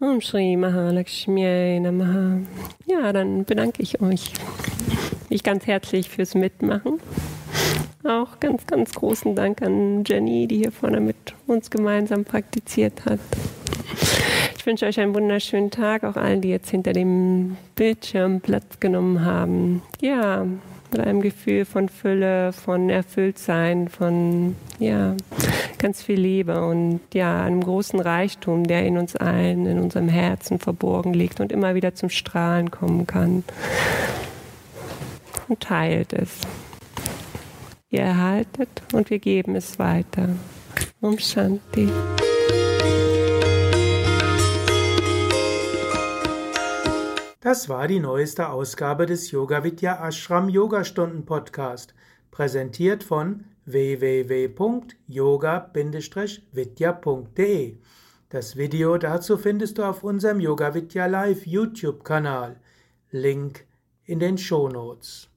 Om Shri Mahalakshmi Namaha. Ja, dann bedanke ich euch. Ich ganz herzlich fürs Mitmachen. Auch ganz, ganz großen Dank an Jenny, die hier vorne mit uns gemeinsam praktiziert hat. Ich wünsche euch einen wunderschönen Tag, auch allen, die jetzt hinter dem Bildschirm Platz genommen haben. Ja, mit einem Gefühl von Fülle, von Erfülltsein, von ja, ganz viel Liebe und ja, einem großen Reichtum, der in uns allen, in unserem Herzen verborgen liegt und immer wieder zum Strahlen kommen kann. Und teilt es. Ihr erhaltet und wir geben es weiter. Um Shanti. Das war die neueste Ausgabe des Yoga Vidya Ashram Yogastunden Podcast, präsentiert von www.yoga-vidya.de. Das Video dazu findest du auf unserem Yoga Vidya Live YouTube Kanal. Link in den Show Notes.